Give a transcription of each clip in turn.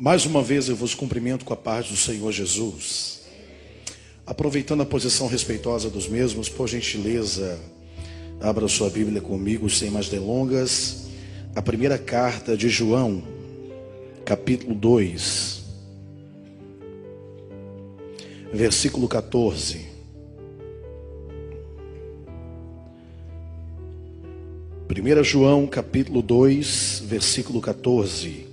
Mais uma vez eu vos cumprimento com a paz do Senhor Jesus. Aproveitando a posição respeitosa dos mesmos, por gentileza, abra sua Bíblia comigo sem mais delongas. A primeira carta de João, capítulo 2, versículo 14. Primeira João, capítulo 2, versículo 14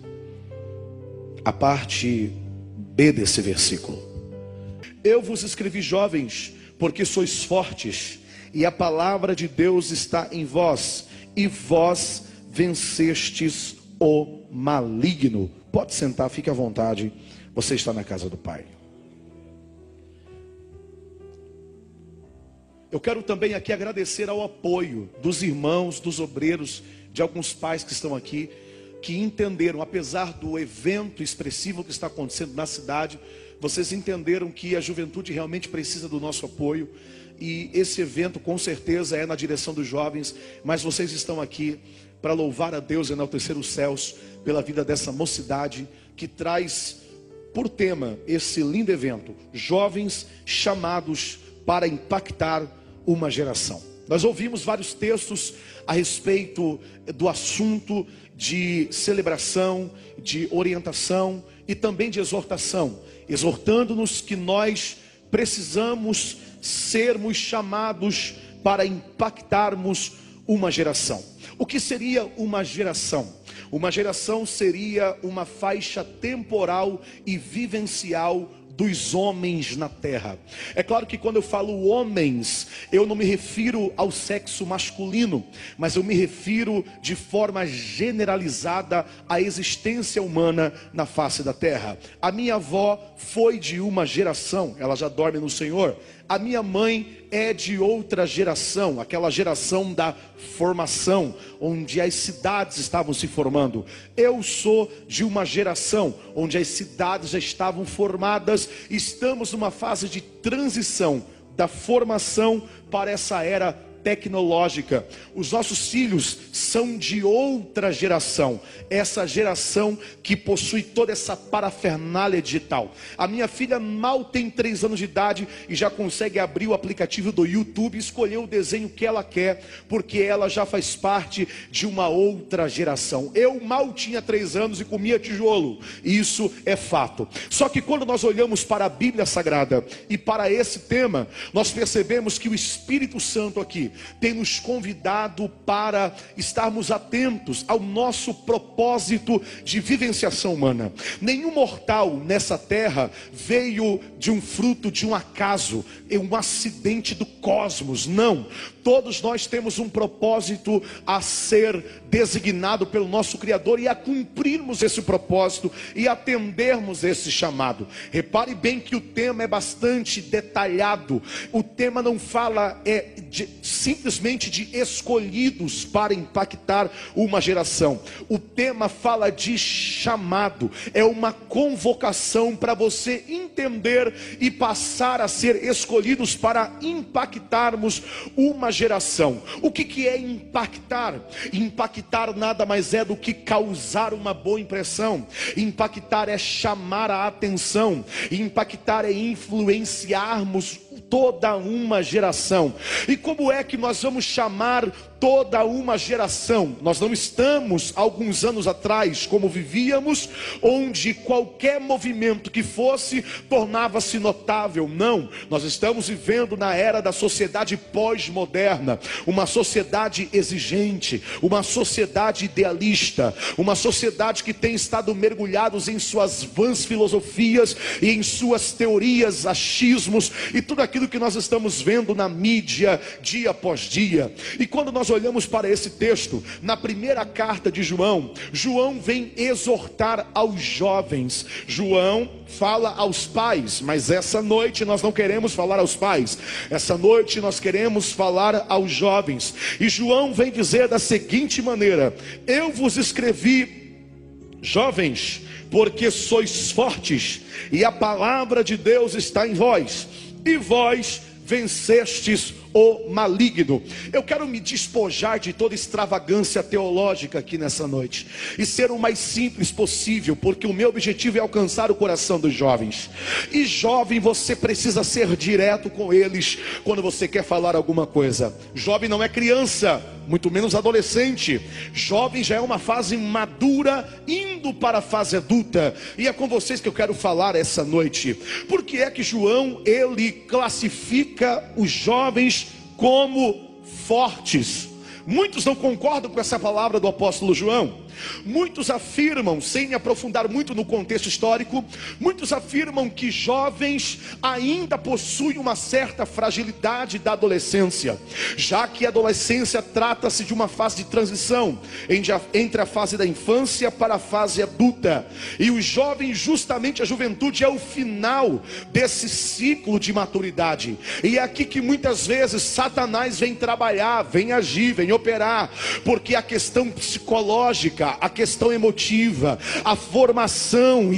a parte B desse versículo. Eu vos escrevi jovens, porque sois fortes, e a palavra de Deus está em vós, e vós vencestes o maligno. Pode sentar, fique à vontade. Você está na casa do Pai. Eu quero também aqui agradecer ao apoio dos irmãos, dos obreiros, de alguns pais que estão aqui que entenderam, apesar do evento expressivo que está acontecendo na cidade, vocês entenderam que a juventude realmente precisa do nosso apoio. E esse evento com certeza é na direção dos jovens, mas vocês estão aqui para louvar a Deus e enaltecer os céus pela vida dessa mocidade que traz por tema esse lindo evento: jovens chamados para impactar uma geração. Nós ouvimos vários textos a respeito do assunto de celebração, de orientação e também de exortação, exortando-nos que nós precisamos sermos chamados para impactarmos uma geração. O que seria uma geração? Uma geração seria uma faixa temporal e vivencial dos homens na terra. É claro que quando eu falo homens, eu não me refiro ao sexo masculino, mas eu me refiro de forma generalizada à existência humana na face da terra. A minha avó foi de uma geração, ela já dorme no Senhor. A minha mãe é de outra geração, aquela geração da formação, onde as cidades estavam se formando. Eu sou de uma geração onde as cidades já estavam formadas, estamos numa fase de transição da formação para essa era tecnológica. Os nossos filhos são de outra geração, essa geração que possui toda essa parafernália digital. A minha filha mal tem três anos de idade e já consegue abrir o aplicativo do YouTube e escolher o desenho que ela quer, porque ela já faz parte de uma outra geração. Eu mal tinha três anos e comia tijolo, isso é fato. Só que quando nós olhamos para a Bíblia Sagrada e para esse tema, nós percebemos que o Espírito Santo aqui tem nos convidado para estarmos atentos ao nosso propósito de vivenciação humana. Nenhum mortal nessa terra veio de um fruto de um acaso, um acidente do cosmos. Não. Todos nós temos um propósito a ser designado pelo nosso Criador e a cumprirmos esse propósito e atendermos esse chamado. Repare bem que o tema é bastante detalhado. O tema não fala é de, simplesmente de escolhidos para impactar uma geração. O tema fala de chamado, é uma convocação para você entender e passar a ser escolhidos para impactarmos uma geração. O que, que é impactar? Impactar nada mais é do que causar uma boa impressão. Impactar é chamar a atenção. Impactar é influenciarmos toda uma geração. E como é que nós vamos chamar toda uma geração? Nós não estamos alguns anos atrás como vivíamos, onde qualquer movimento que fosse tornava-se notável. Não, nós estamos vivendo na era da sociedade pós-moderna, uma sociedade exigente, uma sociedade idealista, uma sociedade que tem estado mergulhados em suas vãs filosofias e em suas teorias, achismos e tudo aquilo aquilo que nós estamos vendo na mídia dia após dia. E quando nós olhamos para esse texto, na primeira carta de João, João vem exortar aos jovens. João fala aos pais, mas essa noite nós não queremos falar aos pais. Essa noite nós queremos falar aos jovens. E João vem dizer da seguinte maneira: Eu vos escrevi, jovens, porque sois fortes, e a palavra de Deus está em vós e vós vencestes o maligno. Eu quero me despojar de toda extravagância teológica aqui nessa noite e ser o mais simples possível, porque o meu objetivo é alcançar o coração dos jovens. E jovem, você precisa ser direto com eles quando você quer falar alguma coisa. Jovem não é criança, muito menos adolescente. Jovem já é uma fase madura, indo para a fase adulta. E é com vocês que eu quero falar essa noite. Por que é que João ele classifica os jovens como fortes? Muitos não concordam com essa palavra do apóstolo João. Muitos afirmam, sem aprofundar muito no contexto histórico, muitos afirmam que jovens ainda possuem uma certa fragilidade da adolescência, já que a adolescência trata-se de uma fase de transição entre a fase da infância para a fase adulta, e os jovens, justamente a juventude, é o final desse ciclo de maturidade, e é aqui que muitas vezes Satanás vem trabalhar, vem agir, vem operar, porque a questão psicológica, a questão emotiva, a formação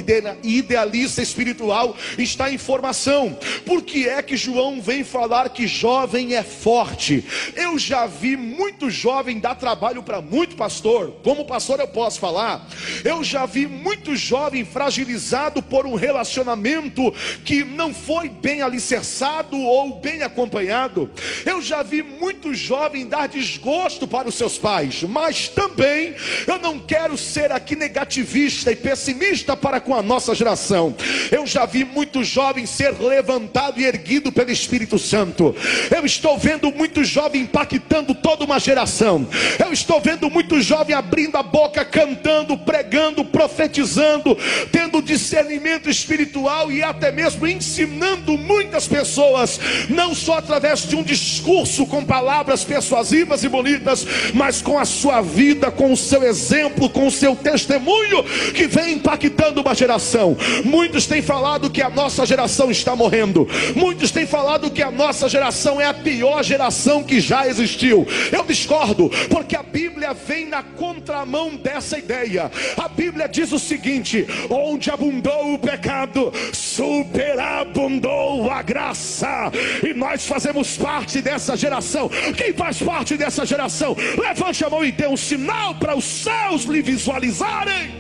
idealista espiritual está em formação. Por que é que João vem falar que jovem é forte? Eu já vi muito jovem dar trabalho para muito pastor. Como pastor eu posso falar? Eu já vi muito jovem fragilizado por um relacionamento que não foi bem alicerçado ou bem acompanhado. Eu já vi muito jovem dar desgosto para os seus pais, mas também eu não quero ser aqui negativista e pessimista para com a nossa geração. Eu já vi muitos jovens ser levantado e erguido pelo Espírito Santo. Eu estou vendo muitos jovens impactando toda uma geração. Eu estou vendo muitos jovens abrindo a boca, cantando, pregando, profetizando, tendo discernimento espiritual e até mesmo ensinando muitas pessoas, não só através de um discurso com palavras persuasivas e bonitas, mas com a sua vida, com o seu exemplo exemplo, com o seu testemunho, que vem impactando uma geração. Muitos têm falado que a nossa geração está morrendo, muitos têm falado que a nossa geração é a pior geração que já existiu. Eu discordo, porque a Bíblia vem na contramão dessa ideia. A Bíblia diz o seguinte: onde abundou o pecado, superabundou a graça, e nós fazemos parte dessa geração. Quem faz parte dessa geração? Levante a mão e dê um sinal para os céus céus lhe visualizarem.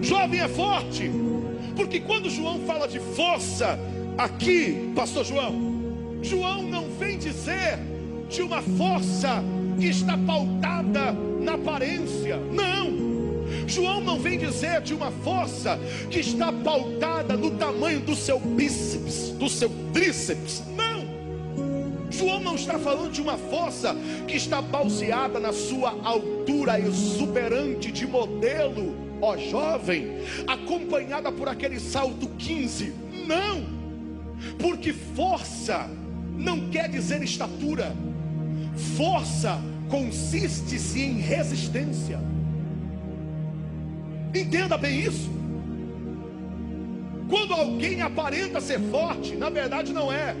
Jovem é forte, porque quando João fala de força, aqui, Pastor João, João não vem dizer de uma força que está pautada na aparência, não. João não vem dizer de uma força que está pautada no tamanho do seu bíceps, do seu tríceps, não. João não está falando de uma força que está baseada na sua altura exuberante de modelo, ó jovem, acompanhada por aquele salto 15. Não, porque força não quer dizer estatura, força consiste-se em resistência. Entenda bem isso. Quando alguém aparenta ser forte, na verdade não é.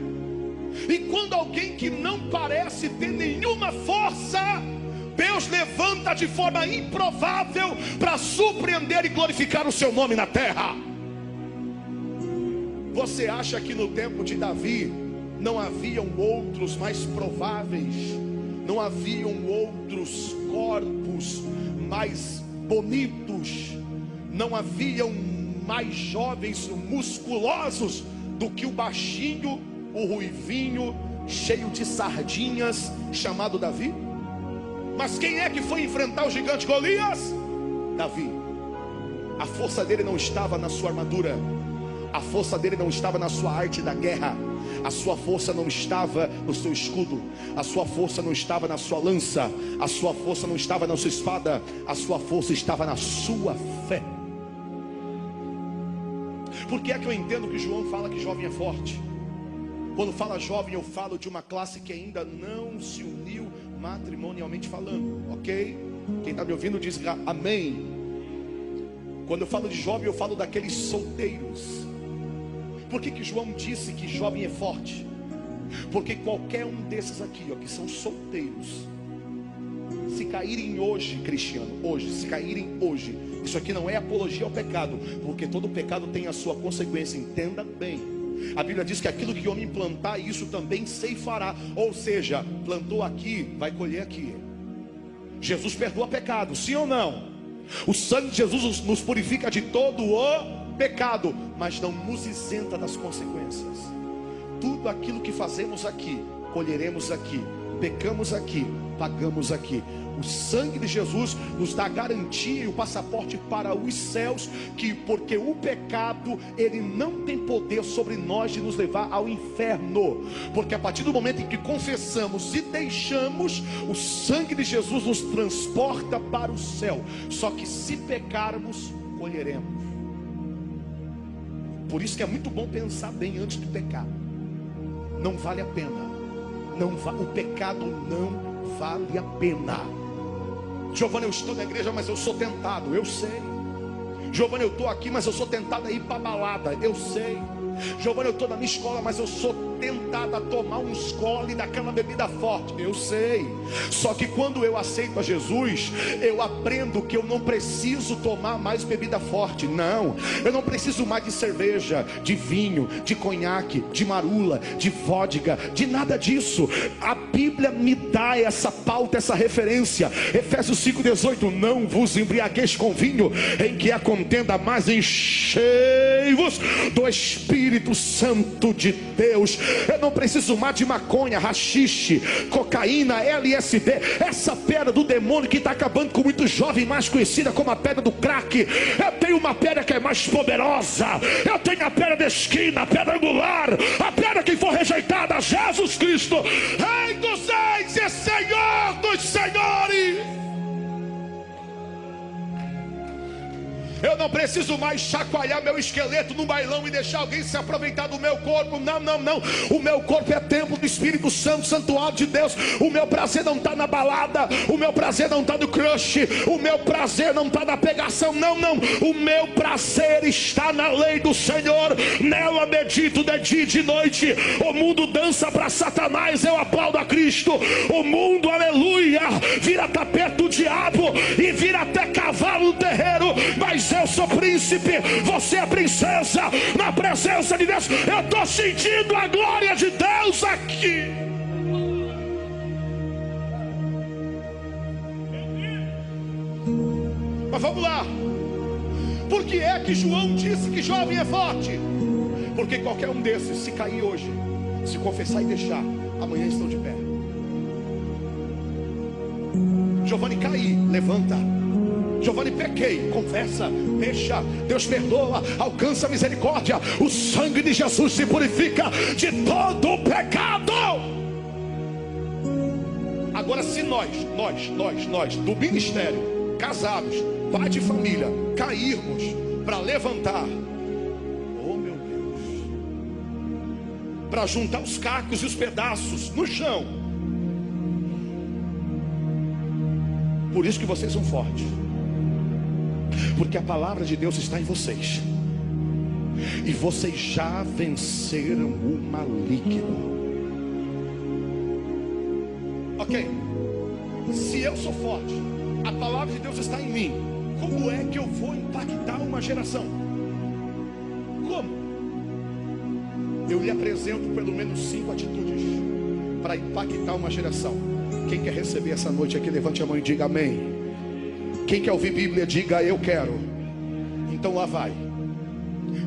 E quando alguém que não parece ter nenhuma força, Deus levanta de forma improvável para surpreender e glorificar o seu nome na terra. Você acha que no tempo de Davi não haviam outros mais prováveis, não haviam outros corpos mais bonitos, não haviam mais jovens musculosos do que o baixinho o ruivinho, cheio de sardinhas, chamado Davi? Mas quem é que foi enfrentar o gigante Golias? Davi. A força dele não estava na sua armadura, a força dele não estava na sua arte da guerra, a sua força não estava no seu escudo, a sua força não estava na sua lança, a sua força não estava na sua espada, a sua força estava na sua fé. Por que é que eu entendo que João fala que jovem é forte? Quando fala jovem, eu falo de uma classe que ainda não se uniu matrimonialmente falando, ok? Quem está me ouvindo diz amém. Quando eu falo de jovem, eu falo daqueles solteiros. Por que, que João disse que jovem é forte? Porque qualquer um desses aqui, ó, que são solteiros, se caírem hoje, cristiano, hoje, se caírem hoje, isso aqui não é apologia ao pecado, porque todo pecado tem a sua consequência, entenda bem. A Bíblia diz que aquilo que o homem plantar, isso também ceifará. Ou seja, plantou aqui, vai colher aqui. Jesus perdoa pecado, sim ou não? O sangue de Jesus nos purifica de todo o pecado, mas não nos isenta das consequências. Tudo aquilo que fazemos aqui, colheremos aqui. Pecamos aqui, pagamos aqui. O sangue de Jesus nos dá garantia e o passaporte para os céus, que porque o pecado ele não tem poder sobre nós de nos levar ao inferno. Porque a partir do momento em que confessamos e deixamos, o sangue de Jesus nos transporta para o céu. Só que se pecarmos, colheremos. Por isso que é muito bom pensar bem antes de pecar. Não vale a pena. Não va o pecado não vale a pena. Giovanni, eu estou na igreja, mas eu sou tentado. Eu sei. Giovanni, eu estou aqui, mas eu sou tentado a ir para balada. Eu sei. Giovanni, eu estou na minha escola, mas eu sou tentado a tomar um escole daquela bebida forte. Eu sei. Só que quando eu aceito a Jesus, eu aprendo que eu não preciso tomar mais bebida forte. Não. Eu não preciso mais de cerveja, de vinho, de conhaque, de marula, de vodka, de nada disso. A Bíblia me dá essa pauta, essa referência. Efésios 5:18, não vos embriagueis com vinho, em que a contenda mais enchei-vos do Espírito Santo de Deus. Eu não preciso mais de maconha, rachixe, cocaína, LSD, essa pedra do demônio que está acabando com muito jovem, mais conhecida como a pedra do crack. Eu tenho uma pedra que é mais poderosa. Eu tenho a pedra da esquina, a pedra angular, a pedra que for rejeitada, Jesus Cristo, Rei dos Eu não preciso mais chacoalhar meu esqueleto no bailão e deixar alguém se aproveitar do meu corpo. Não, não, não. O meu corpo é templo do Espírito Santo, santuário de Deus. O meu prazer não está na balada. O meu prazer não está no crush. O meu prazer não está na pegação. Não, não. O meu prazer está na lei do Senhor. Nela medito de dia e de noite. O mundo dança para Satanás. Eu aplaudo a Cristo. O mundo, aleluia, vira tapete do diabo e vira até cavalo no terreiro. Mas eu sou príncipe, você é princesa, na presença de Deus, eu estou sentindo a glória de Deus aqui. Mas vamos lá, por que é que João disse que jovem é forte? Porque qualquer um desses, se cair hoje, se confessar e deixar, amanhã estão de pé. Giovanni cair, levanta. Giovanni, pequei, confessa, deixa, Deus perdoa, alcança a misericórdia, o sangue de Jesus se purifica de todo o pecado. Agora, se nós, nós, nós, nós, do ministério, casados, pai de família, cairmos para levantar, oh meu Deus, para juntar os cacos e os pedaços no chão, por isso que vocês são fortes porque a palavra de Deus está em vocês. E vocês já venceram o maligno. Ok, se eu sou forte, a palavra de Deus está em mim. Como é que eu vou impactar uma geração? Como? Eu lhe apresento pelo menos cinco atitudes para impactar uma geração. Quem quer receber essa noite aqui, levante a mão e diga amém. Quem quer ouvir Bíblia, diga eu quero. Então lá vai.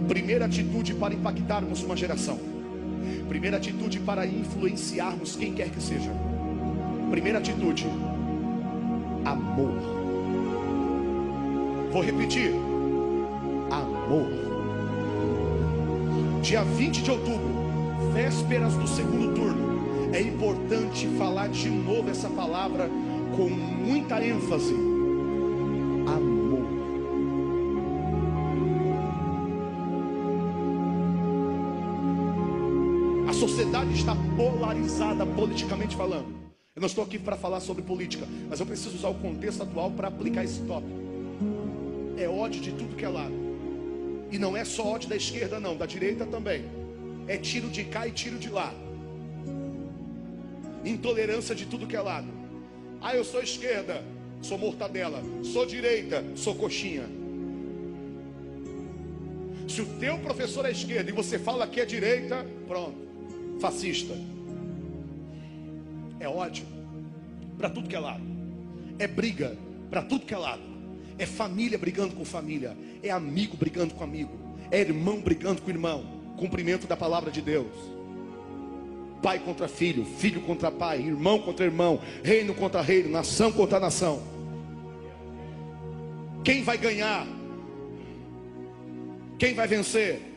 Primeira atitude para impactarmos uma geração. Primeira atitude para influenciarmos quem quer que seja. Primeira atitude: amor. Vou repetir: amor. Dia 20 de outubro, vésperas do segundo turno, é importante falar de novo essa palavra com muita ênfase sociedade está polarizada politicamente falando. Eu não estou aqui para falar sobre política, mas eu preciso usar o contexto atual para aplicar esse tópico. É ódio de tudo que é lado. E não é só ódio da esquerda, não, da direita também. É tiro de cá e tiro de lá. Intolerância de tudo que é lado. Ah, eu sou esquerda, sou mortadela. Sou direita, sou coxinha. Se o teu professor é esquerda e você fala que é direita, pronto, fascista. É ódio para tudo que é lado. É briga para tudo que é lado. É família brigando com família. É amigo brigando com amigo. É irmão brigando com irmão. Cumprimento da palavra de Deus. Pai contra filho, filho contra pai, irmão contra irmão, reino contra reino, nação contra nação. Quem vai ganhar? Quem vai vencer?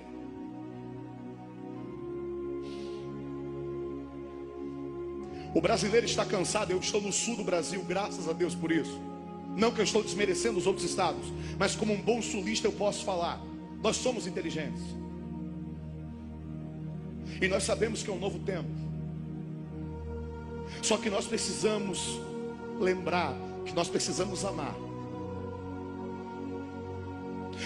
O brasileiro está cansado, eu estou no sul do Brasil, graças a Deus por isso. Não que eu estou desmerecendo os outros estados, mas como um bom sulista eu posso falar. Nós somos inteligentes. E nós sabemos que é um novo tempo. Só que nós precisamos lembrar que nós precisamos amar.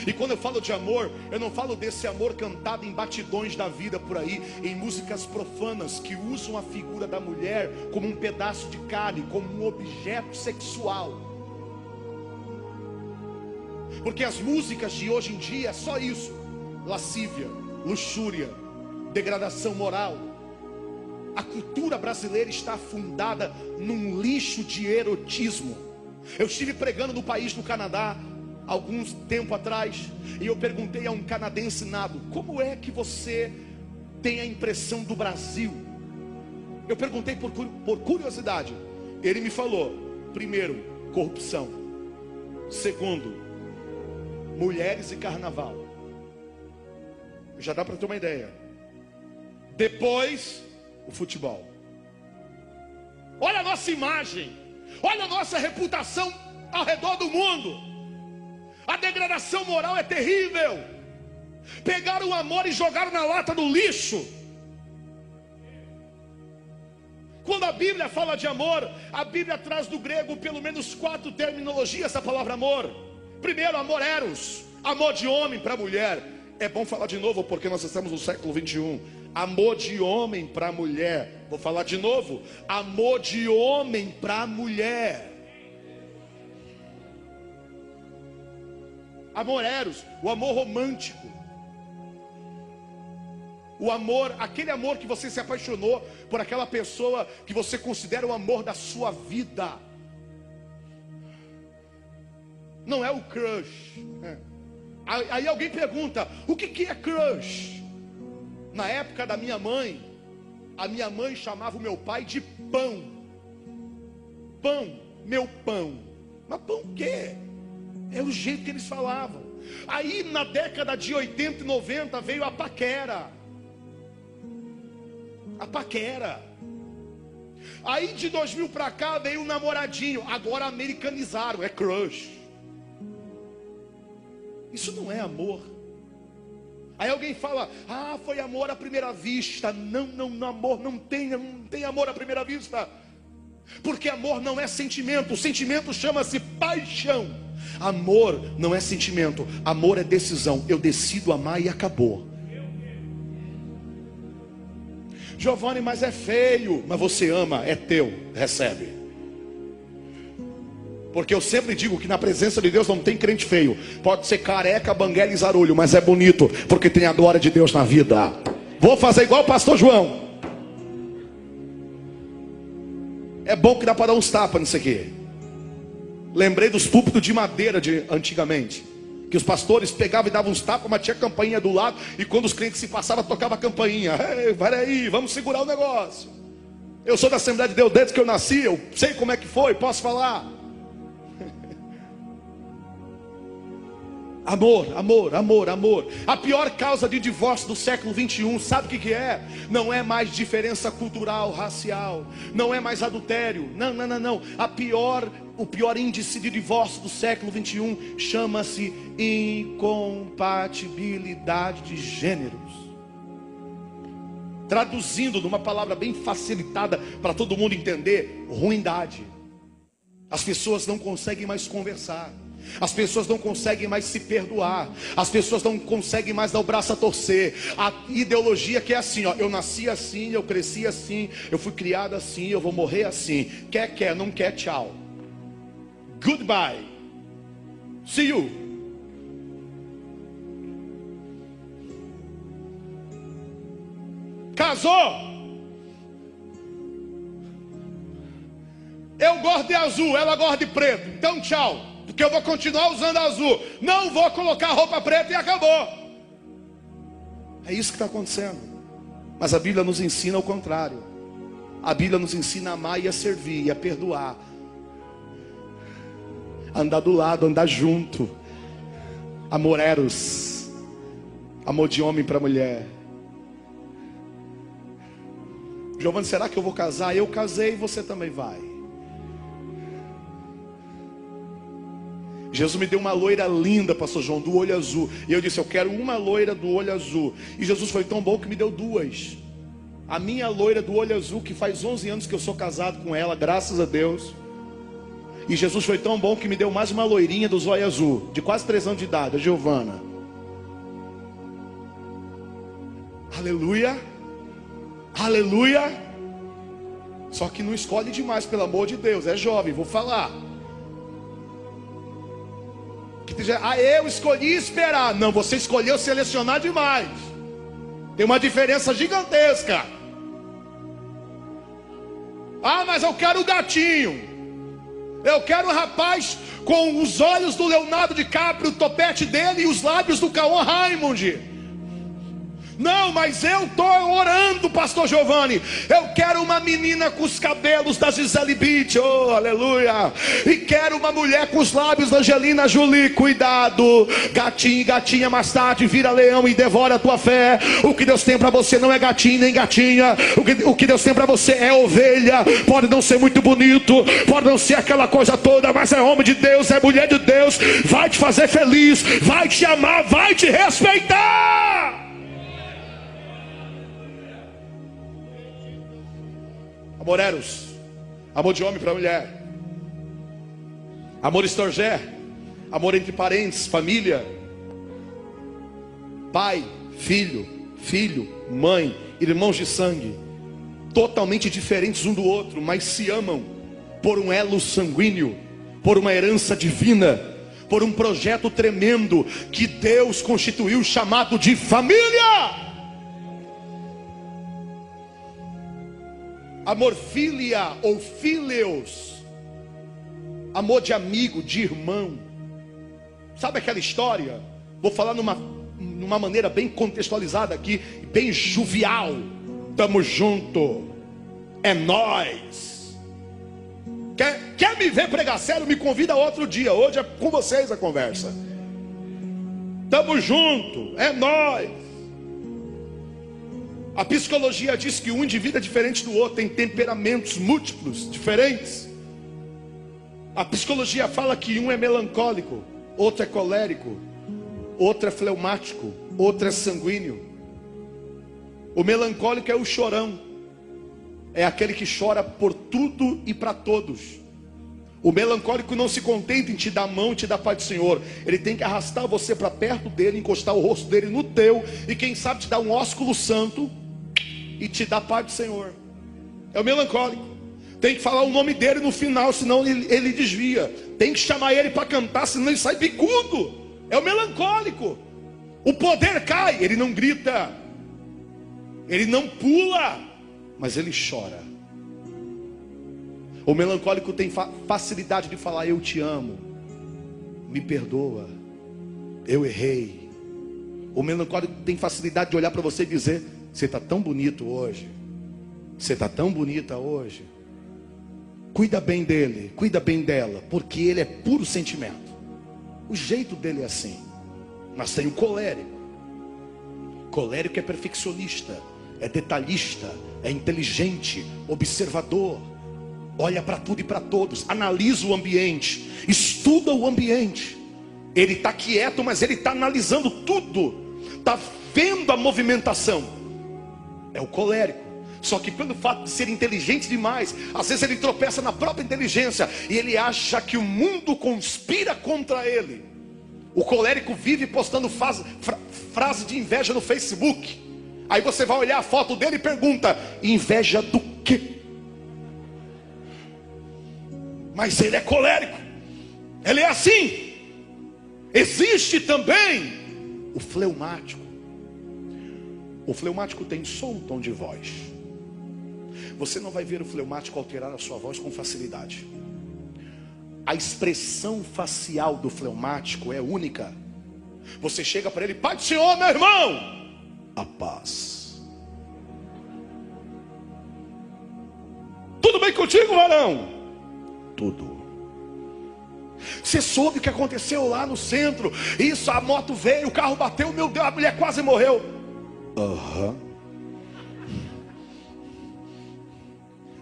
E quando eu falo de amor, eu não falo desse amor cantado em batidões da vida por aí, em músicas profanas que usam a figura da mulher como um pedaço de carne, como um objeto sexual. Porque as músicas de hoje em dia é só isso: lascívia, luxúria, degradação moral. A cultura brasileira está fundada num lixo de erotismo. Eu estive pregando no país do Canadá alguns tempo atrás, e eu perguntei a um canadense nado: como é que você tem a impressão do Brasil? Eu perguntei por, por curiosidade. Ele me falou: primeiro, corrupção. Segundo, mulheres e carnaval. Já dá para ter uma ideia. Depois, o futebol. Olha a nossa imagem, olha a nossa reputação ao redor do mundo. A degradação moral é terrível. Pegaram o amor e jogaram na lata do lixo. Quando a Bíblia fala de amor, a Bíblia traz do grego pelo menos quatro terminologias essa palavra amor. Primeiro, amor eros, amor de homem para mulher. É bom falar de novo porque nós estamos no século 21. Amor de homem para mulher. Vou falar de novo. Amor de homem para mulher. Amor eros, o amor romântico. O amor, aquele amor que você se apaixonou por aquela pessoa que você considera o amor da sua vida. Não é o crush. É. Aí alguém pergunta: o que, que é crush? Na época da minha mãe, a minha mãe chamava o meu pai de pão. Pão, meu pão. Mas pão o quê? É o jeito que eles falavam. Aí na década de 80 e 90 veio a paquera. A paquera. Aí de 2000 para cá veio o namoradinho. Agora americanizaram, é crush. Isso não é amor. Aí alguém fala: "Ah, foi amor à primeira vista". Não, não, não amor não tem, não tem amor à primeira vista. Porque amor não é sentimento, o sentimento chama-se paixão. Amor não é sentimento, amor é decisão. Eu decido amar e acabou. Giovanni, mas é feio, mas você ama, é teu, recebe. Porque eu sempre digo que na presença de Deus não tem crente feio. Pode ser careca, banguela e zarulho, mas é bonito, porque tem a glória de Deus na vida. Vou fazer igual o pastor João. É bom que dá para dar uns tapas nisso aqui. Lembrei dos púlpitos de madeira de antigamente. Que os pastores pegavam e davam uns tapas, mas tinha campainha do lado. E quando os crentes se passavam, tocava a campainha. Ei, aí, vamos segurar o negócio. Eu sou da Assembleia de Deus desde que eu nasci. Eu sei como é que foi, posso falar. Amor, amor, amor, amor. A pior causa de divórcio do século 21, sabe o que, que é? Não é mais diferença cultural, racial, não é mais adultério. Não, não, não, não. A pior, o pior índice de divórcio do século 21 chama-se incompatibilidade de gêneros. Traduzindo numa palavra bem facilitada para todo mundo entender, ruindade. As pessoas não conseguem mais conversar. As pessoas não conseguem mais se perdoar. As pessoas não conseguem mais dar o braço a torcer. A ideologia que é assim, ó, eu nasci assim, eu cresci assim, eu fui criado assim, eu vou morrer assim. Quer, quer, não quer, tchau. Goodbye. See you. Casou. Eu gosto de azul, ela gosta de preto. Então, tchau. Porque eu vou continuar usando azul. Não vou colocar roupa preta e acabou. É isso que está acontecendo. Mas a Bíblia nos ensina o contrário. A Bíblia nos ensina a amar e a servir e a perdoar. Andar do lado, andar junto. Amor eros. Amor de homem para mulher. Giovanni, será que eu vou casar? Eu casei e você também vai. Jesus me deu uma loira linda, pastor João, do olho azul. E eu disse, eu quero uma loira do olho azul. E Jesus foi tão bom que me deu duas. A minha loira do olho azul, que faz 11 anos que eu sou casado com ela, graças a Deus. E Jesus foi tão bom que me deu mais uma loirinha dos olhos azul, de quase 3 anos de idade, a Giovana. Aleluia. Aleluia. Só que não escolhe demais, pelo amor de Deus. É jovem, vou falar. Que dizer, ah, eu escolhi esperar. Não, você escolheu selecionar demais. Tem uma diferença gigantesca. Ah, mas eu quero o gatinho. Eu quero o rapaz com os olhos do Leonardo DiCaprio, o topete dele e os lábios do Caon Raymond. Não, mas eu estou orando, pastor Giovanni. Eu quero uma menina com os cabelos da Gisele Beach, oh, aleluia. E quero uma mulher com os lábios da Angelina Jolie. Cuidado, gatinho, gatinha, mais tarde vira leão e devora a tua fé. O que Deus tem para você não é gatinho nem gatinha. O que, o que Deus tem para você é ovelha. Pode não ser muito bonito, pode não ser aquela coisa toda, mas é homem de Deus, é mulher de Deus. Vai te fazer feliz, vai te amar, vai te respeitar. Amor eros, amor de homem para mulher, amor estorgé, amor entre parentes, família, pai, filho, filho, mãe, irmãos de sangue, totalmente diferentes um do outro, mas se amam por um elo sanguíneo, por uma herança divina, por um projeto tremendo que Deus constituiu chamado de família. Amor filia ou fileus. Amor de amigo, de irmão. Sabe aquela história? Vou falar numa, numa maneira bem contextualizada aqui, bem jovial. Tamo junto. É nós. Quer, quer me ver pregar sério? Me convida outro dia. Hoje é com vocês a conversa. Tamo junto. É nós. A psicologia diz que um indivíduo é diferente do outro, tem temperamentos múltiplos, diferentes. A psicologia fala que um é melancólico, outro é colérico, outro é fleumático, outro é sanguíneo. O melancólico é o chorão, é aquele que chora por tudo e para todos. O melancólico não se contenta em te dar a mão te dar paz do Senhor. Ele tem que arrastar você para perto dele, encostar o rosto dele no teu e quem sabe te dar um ósculo santo e te dá paz do Senhor. É o melancólico. Tem que falar o nome dele no final, senão ele, ele desvia. Tem que chamar ele para cantar, senão ele sai bicudo. É o melancólico. O poder cai, ele não grita, ele não pula, mas ele chora. O melancólico tem fa facilidade de falar: Eu te amo, me perdoa, eu errei. O melancólico tem facilidade de olhar para você e dizer: você está tão bonito hoje. Você está tão bonita hoje. Cuida bem dele, cuida bem dela, porque ele é puro sentimento. O jeito dele é assim. Mas tem o colérico. Colérico é perfeccionista, é detalhista, é inteligente, observador. Olha para tudo e para todos, analisa o ambiente, estuda o ambiente. Ele está quieto, mas ele está analisando tudo, está vendo a movimentação é o colérico. Só que pelo fato de ser inteligente demais, às vezes ele tropeça na própria inteligência e ele acha que o mundo conspira contra ele. O colérico vive postando frase, frase de inveja no Facebook. Aí você vai olhar a foto dele e pergunta: inveja do quê? Mas ele é colérico, ele é assim. Existe também o fleumático O fleumático tem só um tom de voz. Você não vai ver o fleumático alterar a sua voz com facilidade. A expressão facial do fleumático é única. Você chega para ele, Pai do Senhor, meu irmão, a paz. Tudo bem contigo, varão? Tudo. Você soube o que aconteceu lá no centro? Isso, a moto veio, o carro bateu, meu Deus, a mulher quase morreu. Aham.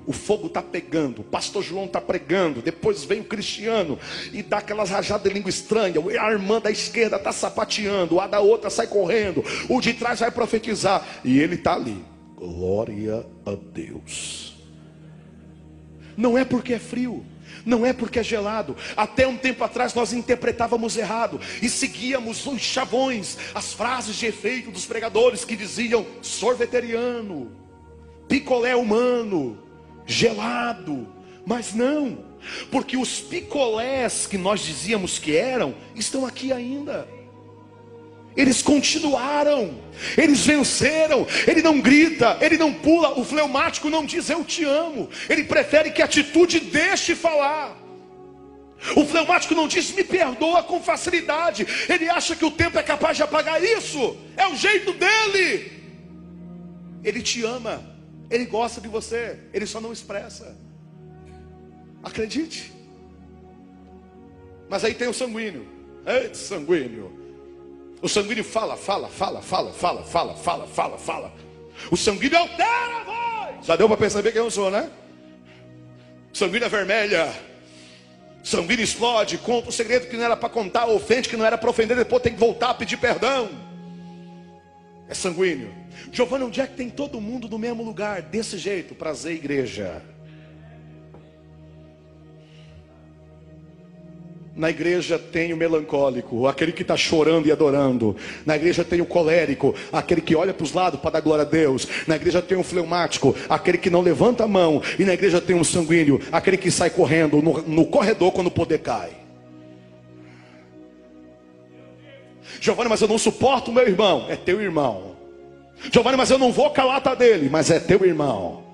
O fogo está pegando, o pastor João está pregando, depois vem o cristiano e dá aquelas rajadas de língua estranha. A irmã da esquerda está sapateando, a da outra sai correndo, o de trás vai profetizar, e ele está ali. Glória a Deus. Não é porque é frio, não é porque é gelado. Até um tempo atrás nós interpretávamos errado e seguíamos os chavões, as frases de efeito dos pregadores que diziam sorveteriano, picolé humano, gelado. Mas não, porque os picolés que nós dizíamos que eram, estão aqui ainda. Eles continuaram, eles venceram. Ele não grita, ele não pula. O fleumático não diz eu te amo. Ele prefere que a atitude deixe falar. O fleumático não diz me perdoa com facilidade. Ele acha que o tempo é capaz de apagar isso. É o jeito dele. Ele te ama, ele gosta de você, ele só não expressa. Acredite. Mas aí tem o sanguíneo. Ei, sanguíneo. O sanguíneo fala, fala, fala, fala, fala, fala, fala, fala, fala. O sanguíneo altera a voz. Já deu para perceber quem eu sou, né? Sanguínea vermelha. Sanguíneo explode, conta o segredo que não era para contar, ofende que não era para ofender, depois tem que voltar a pedir perdão. É sanguíneo. Giovanni, onde é que tem todo mundo no mesmo lugar? Desse jeito, prazer, igreja. Na igreja tem o melancólico, aquele que está chorando e adorando. Na igreja tem o colérico, aquele que olha para os lados para dar glória a Deus. Na igreja tem o fleumático, aquele que não levanta a mão. E na igreja tem o sanguíneo, aquele que sai correndo no, no corredor quando o poder cai. Giovanni, mas eu não suporto meu irmão. É teu irmão. Giovanni, mas eu não vou calar a dele. Mas é teu irmão.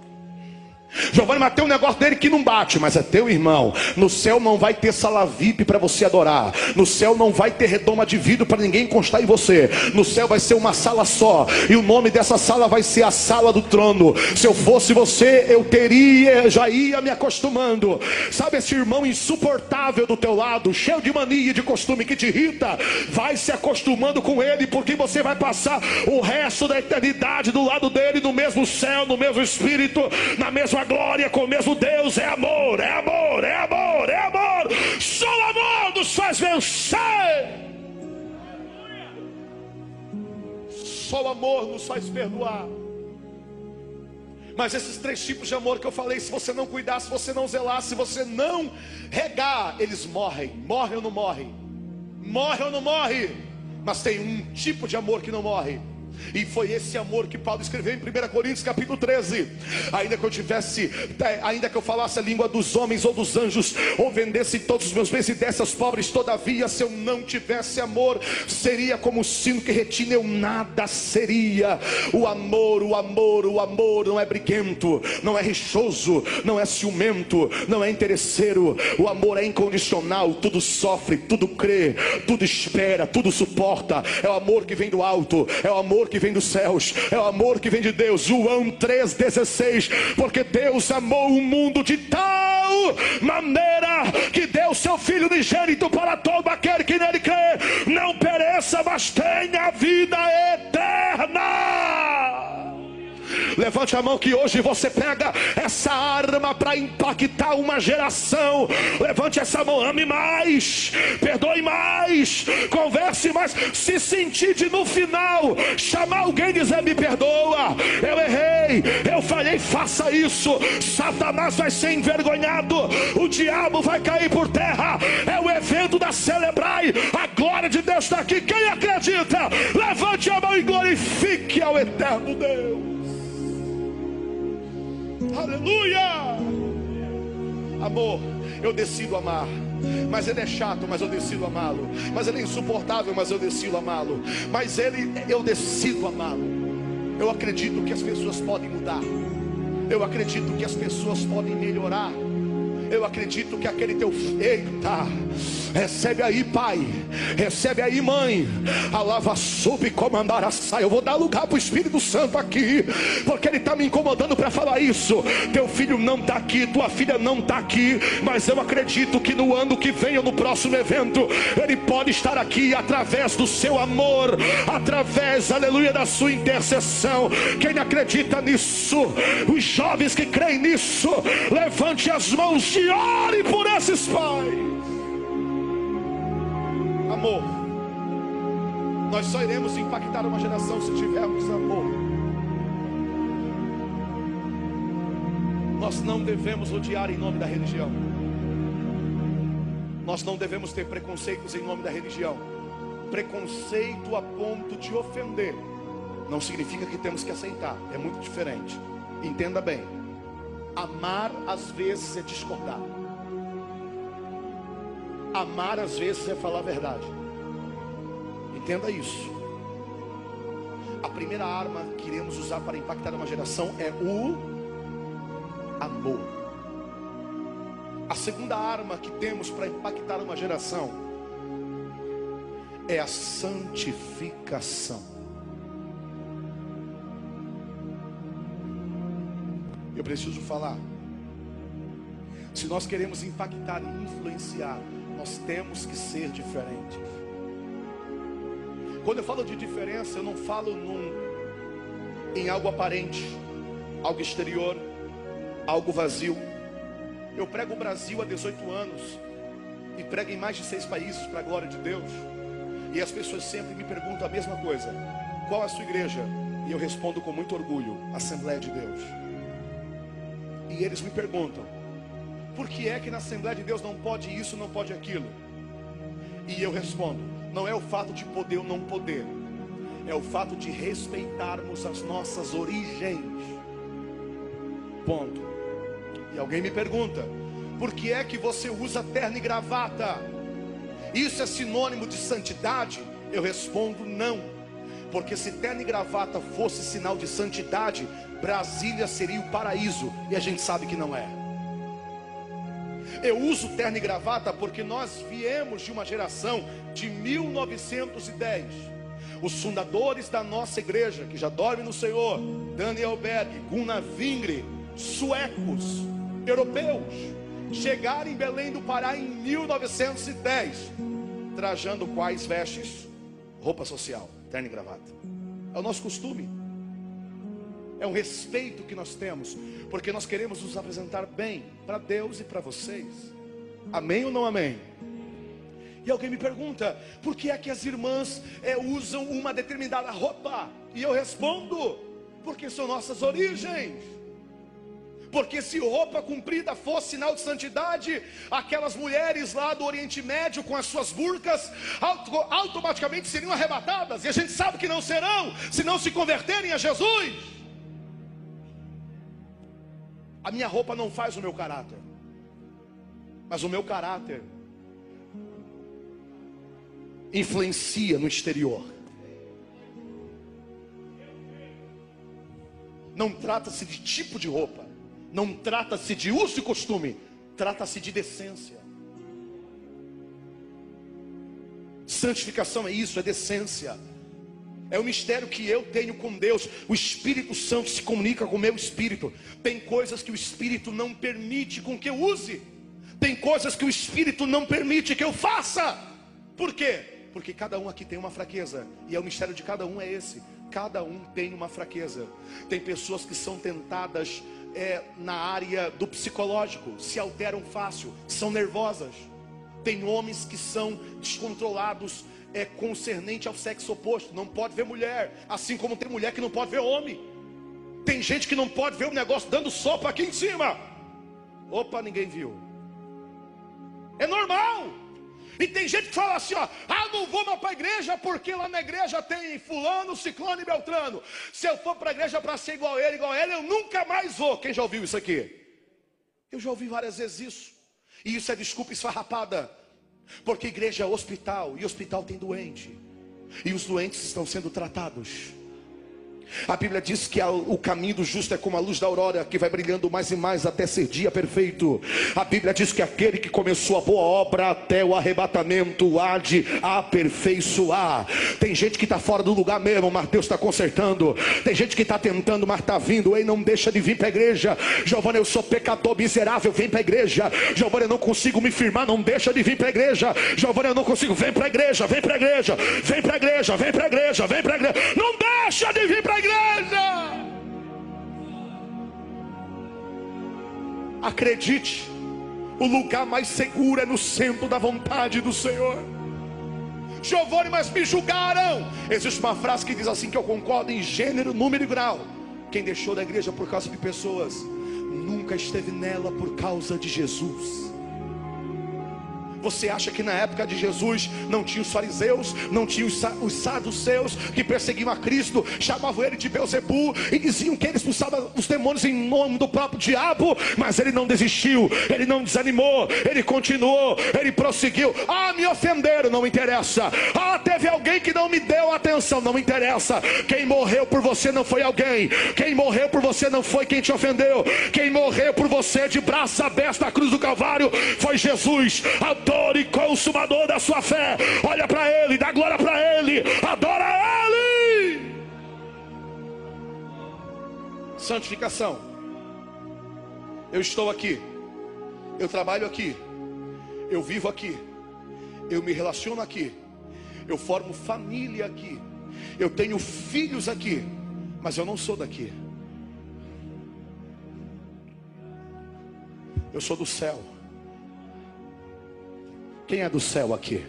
Giovanni, mas tem um negócio dele que não bate, mas é teu irmão. No céu não vai ter sala VIP para você adorar. No céu não vai ter redoma de vidro para ninguém encostar em você. No céu vai ser uma sala só. E o nome dessa sala vai ser a sala do trono. Se eu fosse você, eu teria, já ia me acostumando. Sabe esse irmão insuportável do teu lado, cheio de mania e de costume que te irrita? Vai se acostumando com ele, porque você vai passar o resto da eternidade do lado dele, no mesmo céu, no mesmo espírito, na mesma glória com o mesmo Deus é amor, é amor, é amor, é amor. Só o amor nos faz vencer. Só o amor nos faz perdoar. Mas esses três tipos de amor que eu falei, se você não cuidar, se você não zelar, se você não regar, eles morrem. Morrem ou não morrem? Morre ou não morre? Mas tem um tipo de amor que não morre e foi esse amor que Paulo escreveu em 1 Coríntios capítulo 13. Ainda que eu tivesse, ainda que eu falasse a língua dos homens ou dos anjos, ou vendesse todos os meus bens e desse aos pobres, todavia, se eu não tivesse amor, seria como o sino que retina, eu nada seria. O amor, o amor, o amor não é briguento, não é rixoso, não é ciumento, não é interesseiro. O amor é incondicional, tudo sofre, tudo crê, tudo espera, tudo suporta. É o amor que vem do alto, é o amor que vem dos céus, é o amor que vem de Deus. João 3,16. Porque Deus amou o mundo de tal maneira que deu seu Filho unigênito para todo aquele que nele crê, não pereça, mas tenha vida eterna. Levante a mão que hoje você pega essa arma para impactar uma geração. Levante essa mão, ame mais, perdoe mais, converse mais. Se sentir de no final chamar alguém e dizer: Me perdoa, eu errei, eu falhei, faça isso. Satanás vai ser envergonhado, o diabo vai cair por terra. É o evento da Celebrai, a glória de Deus está aqui. Quem acredita, levante a mão e glorifique ao eterno Deus. Aleluia! Amor, eu decido amar. Mas ele é chato, mas eu decido amá-lo. Mas ele é insuportável, mas eu decido amá-lo. Mas ele, eu decido amá-lo. Eu acredito que as pessoas podem mudar. Eu acredito que as pessoas podem melhorar. Eu acredito que aquele teu eita, recebe aí, pai, recebe aí, mãe. A lava sub comandar a saia. Eu vou dar lugar para o Espírito Santo aqui, porque ele está me incomodando para falar isso. Teu filho não está aqui, tua filha não está aqui, mas eu acredito que no ano que vem ou no próximo evento, ele pode estar aqui através do seu amor, através, aleluia, da sua intercessão. Quem acredita nisso, os jovens que creem nisso, levante as mãos de ore por esses pais. Amor, nós só iremos impactar uma geração se tivermos amor. Nós não devemos odiar em nome da religião. Nós não devemos ter preconceitos em nome da religião. Preconceito a ponto de ofender não significa que temos que aceitar, é muito diferente. Entenda bem. Amar às vezes é discordar. Amar às vezes é falar a verdade. Entenda isso. A primeira arma que iremos usar para impactar uma geração é o amor. A segunda arma que temos para impactar uma geração é a santificação. Eu preciso falar. Se nós queremos impactar e influenciar, nós temos que ser diferentes. Quando eu falo de diferença, eu não falo num, em algo aparente, algo exterior, algo vazio. Eu prego o Brasil há 18 anos e prego em mais de seis países para a glória de Deus. E as pessoas sempre me perguntam a mesma coisa: qual a sua igreja? E eu respondo com muito orgulho: Assembleia de Deus. E eles me perguntam: por que é que na Assembleia de Deus não pode isso, não pode aquilo? E eu respondo: não é o fato de poder ou não poder, é o fato de respeitarmos as nossas origens. Ponto. E alguém me pergunta: por que é que você usa terno e gravata? Isso é sinônimo de santidade? Eu respondo: não. Porque se terno e gravata fosse sinal de santidade, Brasília seria o paraíso, e a gente sabe que não é. Eu uso terno e gravata porque nós viemos de uma geração de 1910. Os fundadores da nossa igreja, que já dorme no Senhor, Daniel Berg, Gunnar Vingre, suecos, europeus, chegaram em Belém do Pará em 1910, trajando quais vestes? Roupa social, terno e gravata. É o nosso costume é um respeito que nós temos, porque nós queremos nos apresentar bem para Deus e para vocês. Amém ou não amém? E alguém me pergunta, por que é que as irmãs é, usam uma determinada roupa? E eu respondo, porque são nossas origens. Porque se roupa comprida fosse sinal de santidade, aquelas mulheres lá do Oriente Médio com as suas burcas auto, automaticamente seriam arrebatadas. E a gente sabe que não serão, se não se converterem a Jesus. A minha roupa não faz o meu caráter, mas o meu caráter influencia no exterior. Não trata-se de tipo de roupa, não trata-se de uso e costume, trata-se de decência. Santificação é isso, é decência. É o mistério que eu tenho com Deus. O Espírito Santo se comunica com o meu espírito. Tem coisas que o Espírito não permite com que eu use. Tem coisas que o Espírito não permite que eu faça. Por quê? Porque cada um aqui tem uma fraqueza. E é o mistério de cada um é esse. Cada um tem uma fraqueza. Tem pessoas que são tentadas é, na área do psicológico, se alteram fácil, são nervosas. Tem homens que são descontrolados é concernente ao sexo oposto. Não pode ver mulher, assim como tem mulher que não pode ver homem. Tem gente que não pode ver o negócio dando sopa aqui em cima. Opa, ninguém viu. É normal. E tem gente que fala assim, ó, ah, não vou mais para a igreja porque lá na igreja tem fulano, ciclano e beltrano. Se eu for para a igreja para ser igual a ele, igual a ele, eu nunca mais vou. Quem já ouviu isso aqui? Eu já ouvi várias vezes isso. E isso é desculpa esfarrapada. Porque igreja é hospital e hospital tem doente. E os doentes estão sendo tratados. A Bíblia diz que o caminho do justo é como a luz da aurora, que vai brilhando mais e mais até ser dia perfeito. A Bíblia diz que aquele que começou a boa obra até o arrebatamento há de aperfeiçoar. Tem gente que está fora do lugar mesmo, mas Deus está consertando. Tem gente que está tentando, mas está vindo. Ei, não deixa de vir para a igreja. Giovanni, eu sou pecador miserável, vem para a igreja. Giovanni, eu não consigo me firmar, não deixa de vir para a igreja. Giovanni, eu não consigo, vem para a igreja, vem para a igreja, vem para a igreja, vem para a igreja, vem para a igreja. Não deixa de vir para a igreja. Acredite, o lugar mais seguro é no centro da vontade do Senhor. Giovanni, mas me julgaram. Existe uma frase que diz assim que eu concordo em gênero, número e grau. Quem deixou da igreja por causa de pessoas, nunca esteve nela por causa de Jesus. Você acha que na época de Jesus não tinha os fariseus, não tinha os saduceus que perseguiam a Cristo, chamavam ele de Beuzebu e diziam que ele expulsava os demônios em nome do próprio diabo, mas ele não desistiu, ele não desanimou, ele continuou, ele prosseguiu. Ah, me ofenderam, não interessa. Ah, teve alguém que não me deu atenção, não interessa. Quem morreu por você não foi alguém, quem morreu por você não foi quem te ofendeu, quem morreu por você de braço aberto na cruz do Calvário foi Jesus. Adoro autor e consumador da sua fé. Olha para Ele, dá glória para Ele, adora Ele. Santificação. Eu estou aqui, eu trabalho aqui, eu vivo aqui, eu me relaciono aqui, eu formo família aqui, eu tenho filhos aqui, mas eu não sou daqui. Eu sou do céu. Quem é do céu aqui?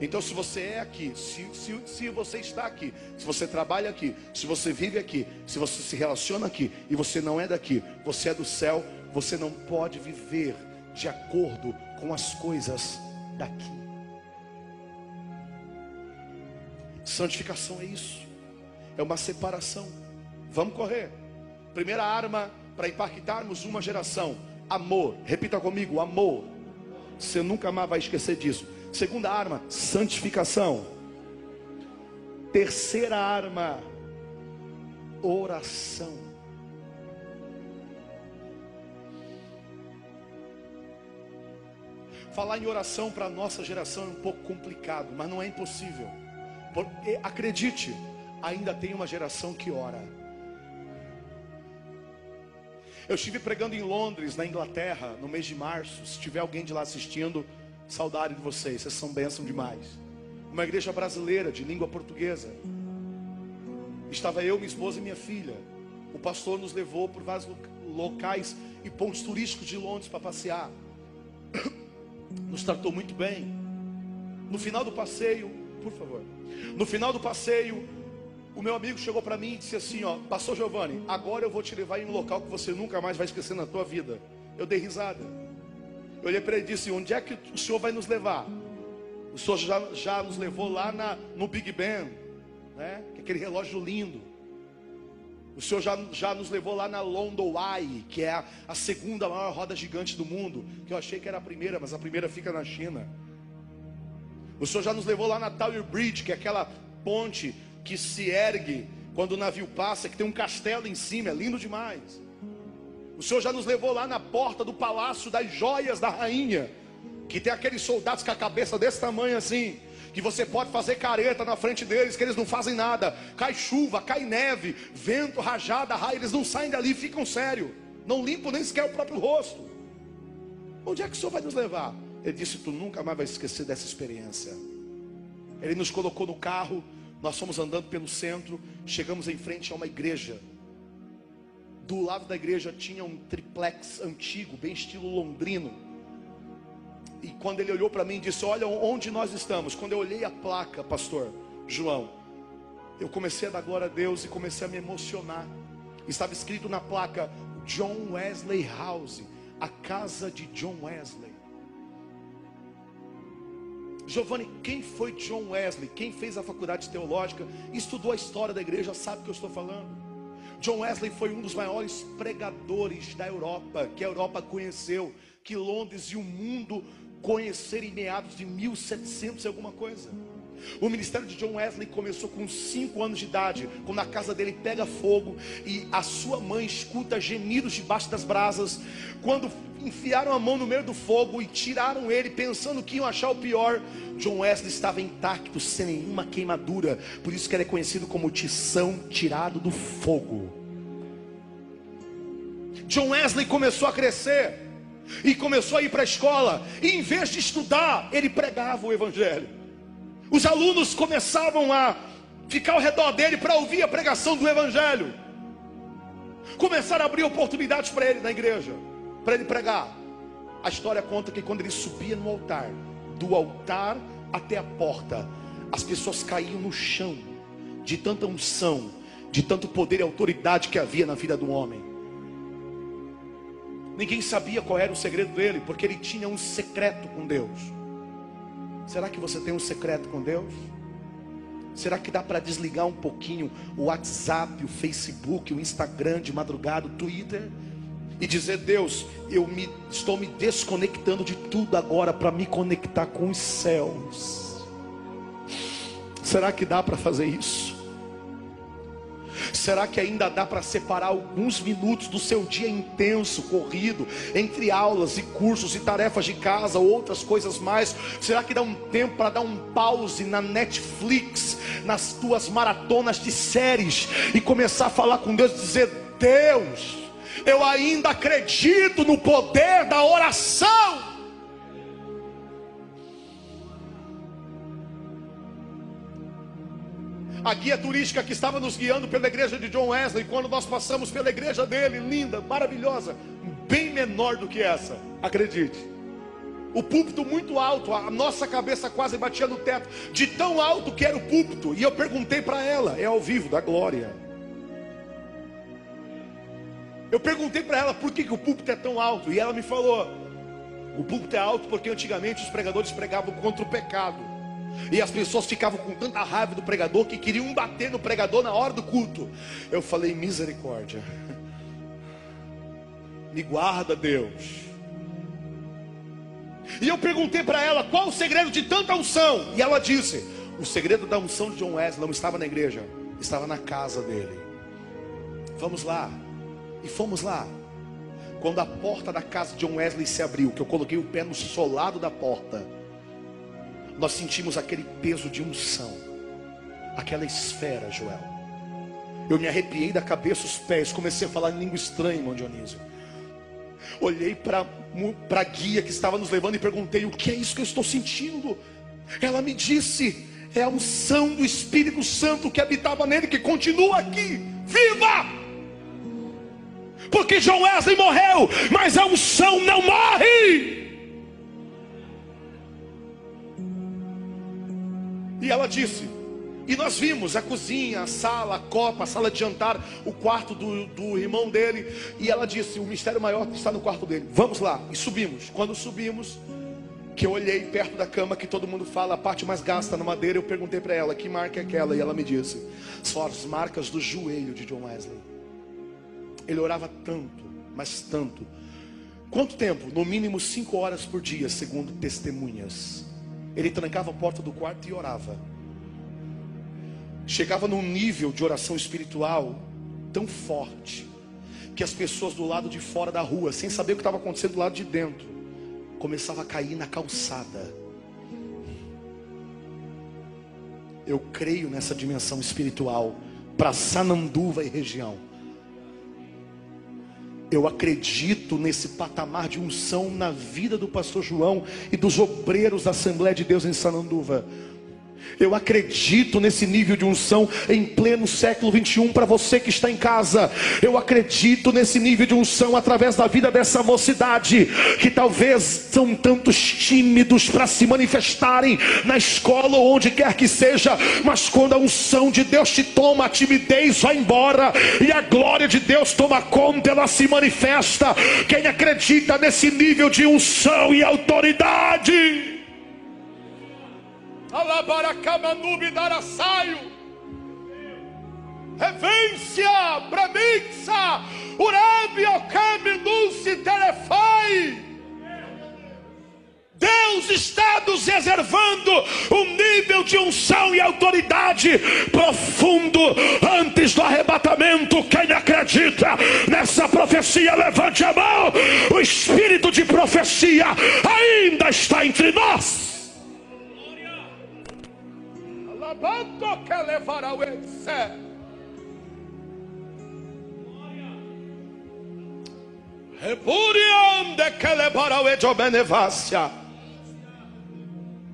Então, se você é aqui, se, se, se, você está aqui, se você trabalha aqui, se você vive aqui, se você se relaciona aqui e você não é daqui, você é do céu, você não pode viver de acordo com as coisas daqui. Santificação é isso, é uma separação. Vamos correr. Primeira arma para impactarmos uma geração amor. Repita comigo, amor. Você nunca mais vai esquecer disso. Segunda arma, santificação. Terceira arma, oração. Falar em oração para a nossa geração é um pouco complicado, mas não é impossível. Porque, acredite, ainda tem uma geração que ora. Eu estive pregando em Londres, na Inglaterra, no mês de março. Se tiver alguém de lá assistindo, saudade de vocês, vocês são bênção demais. Uma igreja brasileira de língua portuguesa. Estava eu, minha esposa e minha filha. O pastor nos levou por vários locais e pontos turísticos de Londres para passear. Nos tratou muito bem. No final do passeio, por favor. No final do passeio, o meu amigo chegou para mim e disse assim: Ó, Pastor Giovanni, agora eu vou te levar em um local que você nunca mais vai esquecer na tua vida. Eu dei risada. Eu olhei para ele e disse: Onde é que o senhor vai nos levar? O senhor já, já nos levou lá na, no Big Ben, né? Que é aquele relógio lindo. O Senhor já, já nos levou lá na London Eye, que é a, a, segunda maior roda gigante do mundo, que eu achei que era a primeira, mas a primeira fica na China. O Senhor já nos levou lá na Tower Bridge, que é aquela ponte que se ergue quando o navio passa, que tem um castelo em cima, é lindo demais. O Senhor já nos levou lá na porta do palácio das joias da rainha, que tem aqueles soldados com a cabeça desse tamanho assim, que você pode fazer careta na frente deles, que eles não fazem nada. Cai chuva, cai neve, vento, rajada, raio, eles não saem dali, ficam sério, não limpam nem sequer o próprio rosto. Onde é que o Senhor vai nos levar? Ele disse: Tu nunca mais vai esquecer dessa experiência. Ele nos colocou no carro nós fomos andando pelo centro, chegamos em frente a uma igreja. Do lado da igreja tinha um triplex antigo, bem estilo londrino. E quando ele olhou para mim e disse: Olha onde nós estamos. Quando eu olhei a placa, pastor João, eu comecei a dar glória a Deus e comecei a me emocionar. Estava escrito na placa John Wesley House, a casa de John Wesley. Giovanni, quem foi John Wesley? Quem fez a faculdade teológica, estudou a história da igreja, sabe o que eu estou falando. John Wesley foi um dos maiores pregadores da Europa, que a Europa conheceu, que Londres e o mundo conheceram em meados de 1700 e alguma coisa. O ministério de John Wesley começou com 5 anos de idade, quando a casa dele pega fogo e a sua mãe escuta gemidos debaixo das brasas. Quando enfiaram a mão no meio do fogo e tiraram ele, pensando que iam achar o pior, John Wesley estava intacto, sem nenhuma queimadura. Por isso que ele é conhecido como Tição tirado do fogo. John Wesley começou a crescer e começou a ir para a escola, e em vez de estudar, ele pregava o Evangelho. Os alunos começavam a ficar ao redor dele para ouvir a pregação do Evangelho. Começaram a abrir oportunidades para ele na igreja, para ele pregar. A história conta que quando ele subia no altar, do altar até a porta, as pessoas caíam no chão, de tanta unção, de tanto poder e autoridade que havia na vida do homem. Ninguém sabia qual era o segredo dele, porque ele tinha um secreto com Deus. Será que você tem um secreto com Deus? Será que dá para desligar um pouquinho o WhatsApp, o Facebook, o Instagram de madrugada, o Twitter? E dizer, Deus, eu me, estou me desconectando de tudo agora para me conectar com os céus. Será que dá para fazer isso? Será que ainda dá para separar alguns minutos do seu dia intenso, corrido, entre aulas e cursos e tarefas de casa, outras coisas mais? Será que dá um tempo para dar um pause na Netflix, nas tuas maratonas de séries e começar a falar com Deus e dizer: Deus, eu ainda acredito no poder da oração. a guia turística que estava nos guiando pela igreja de John Wesley, quando nós passamos pela igreja dele, linda, maravilhosa, bem menor do que essa, acredite. O púlpito muito alto, a nossa cabeça quase batia no teto, de tão alto que era o púlpito. E eu perguntei para ela, é ao vivo, da glória. Eu perguntei para ela por que, que o púlpito é tão alto, e ela me falou: o púlpito é alto porque antigamente os pregadores pregavam contra o pecado. E as pessoas ficavam com tanta raiva do pregador que queriam bater no pregador na hora do culto. Eu falei: misericórdia. Me guarda, Deus. E eu perguntei para ela qual o segredo de tanta unção. E ela disse: o segredo da unção de John Wesley não estava na igreja, estava na casa dele. Vamos lá. E fomos lá. Quando a porta da casa de John Wesley se abriu, que eu coloquei o pé no solado da porta nós sentimos aquele peso de unção, aquela esfera, Joel. Eu me arrepiei da cabeça aos pés, comecei a falar em língua estranha, irmão Dionísio. Olhei para a guia que estava nos levando e perguntei: O que é isso que eu estou sentindo? Ela me disse: É a unção do Espírito Santo que habitava nele, que continua aqui, viva! Porque João Wesley morreu, mas a unção não morre. E ela disse, e nós vimos a cozinha, a sala, a copa, a sala de jantar, o quarto do, do irmão dele. E ela disse: O mistério maior está no quarto dele. Vamos lá. E subimos. Quando subimos, que eu olhei perto da cama que todo mundo fala, a parte mais gasta na madeira, eu perguntei para ela: Que marca é aquela? E ela me disse: São as marcas do joelho de John Wesley. Ele orava tanto, mas tanto. Quanto tempo? No mínimo cinco horas por dia, segundo testemunhas. Ele trancava a porta do quarto e orava. Chegava num nível de oração espiritual tão forte que as pessoas do lado de fora da rua, sem saber o que estava acontecendo do lado de dentro, começavam a cair na calçada. Eu creio nessa dimensão espiritual para Sananduva e região. Eu acredito nesse patamar de unção na vida do pastor João e dos obreiros da Assembleia de Deus em Sananduva. Eu acredito nesse nível de unção em pleno século 21 para você que está em casa. Eu acredito nesse nível de unção através da vida dessa mocidade que talvez são tantos tímidos para se manifestarem na escola ou onde quer que seja, mas quando a unção de Deus te toma, a timidez vai embora e a glória de Deus toma conta, ela se manifesta. Quem acredita nesse nível de unção e autoridade? Alabaracamanubi darasaio. Revência, Bramixa, Urabi, Okami, Dulce, Telefai. Deus está nos reservando um nível de unção e autoridade profundo antes do arrebatamento. Quem acredita nessa profecia, levante a mão. O espírito de profecia ainda está entre nós. Alabando que levará o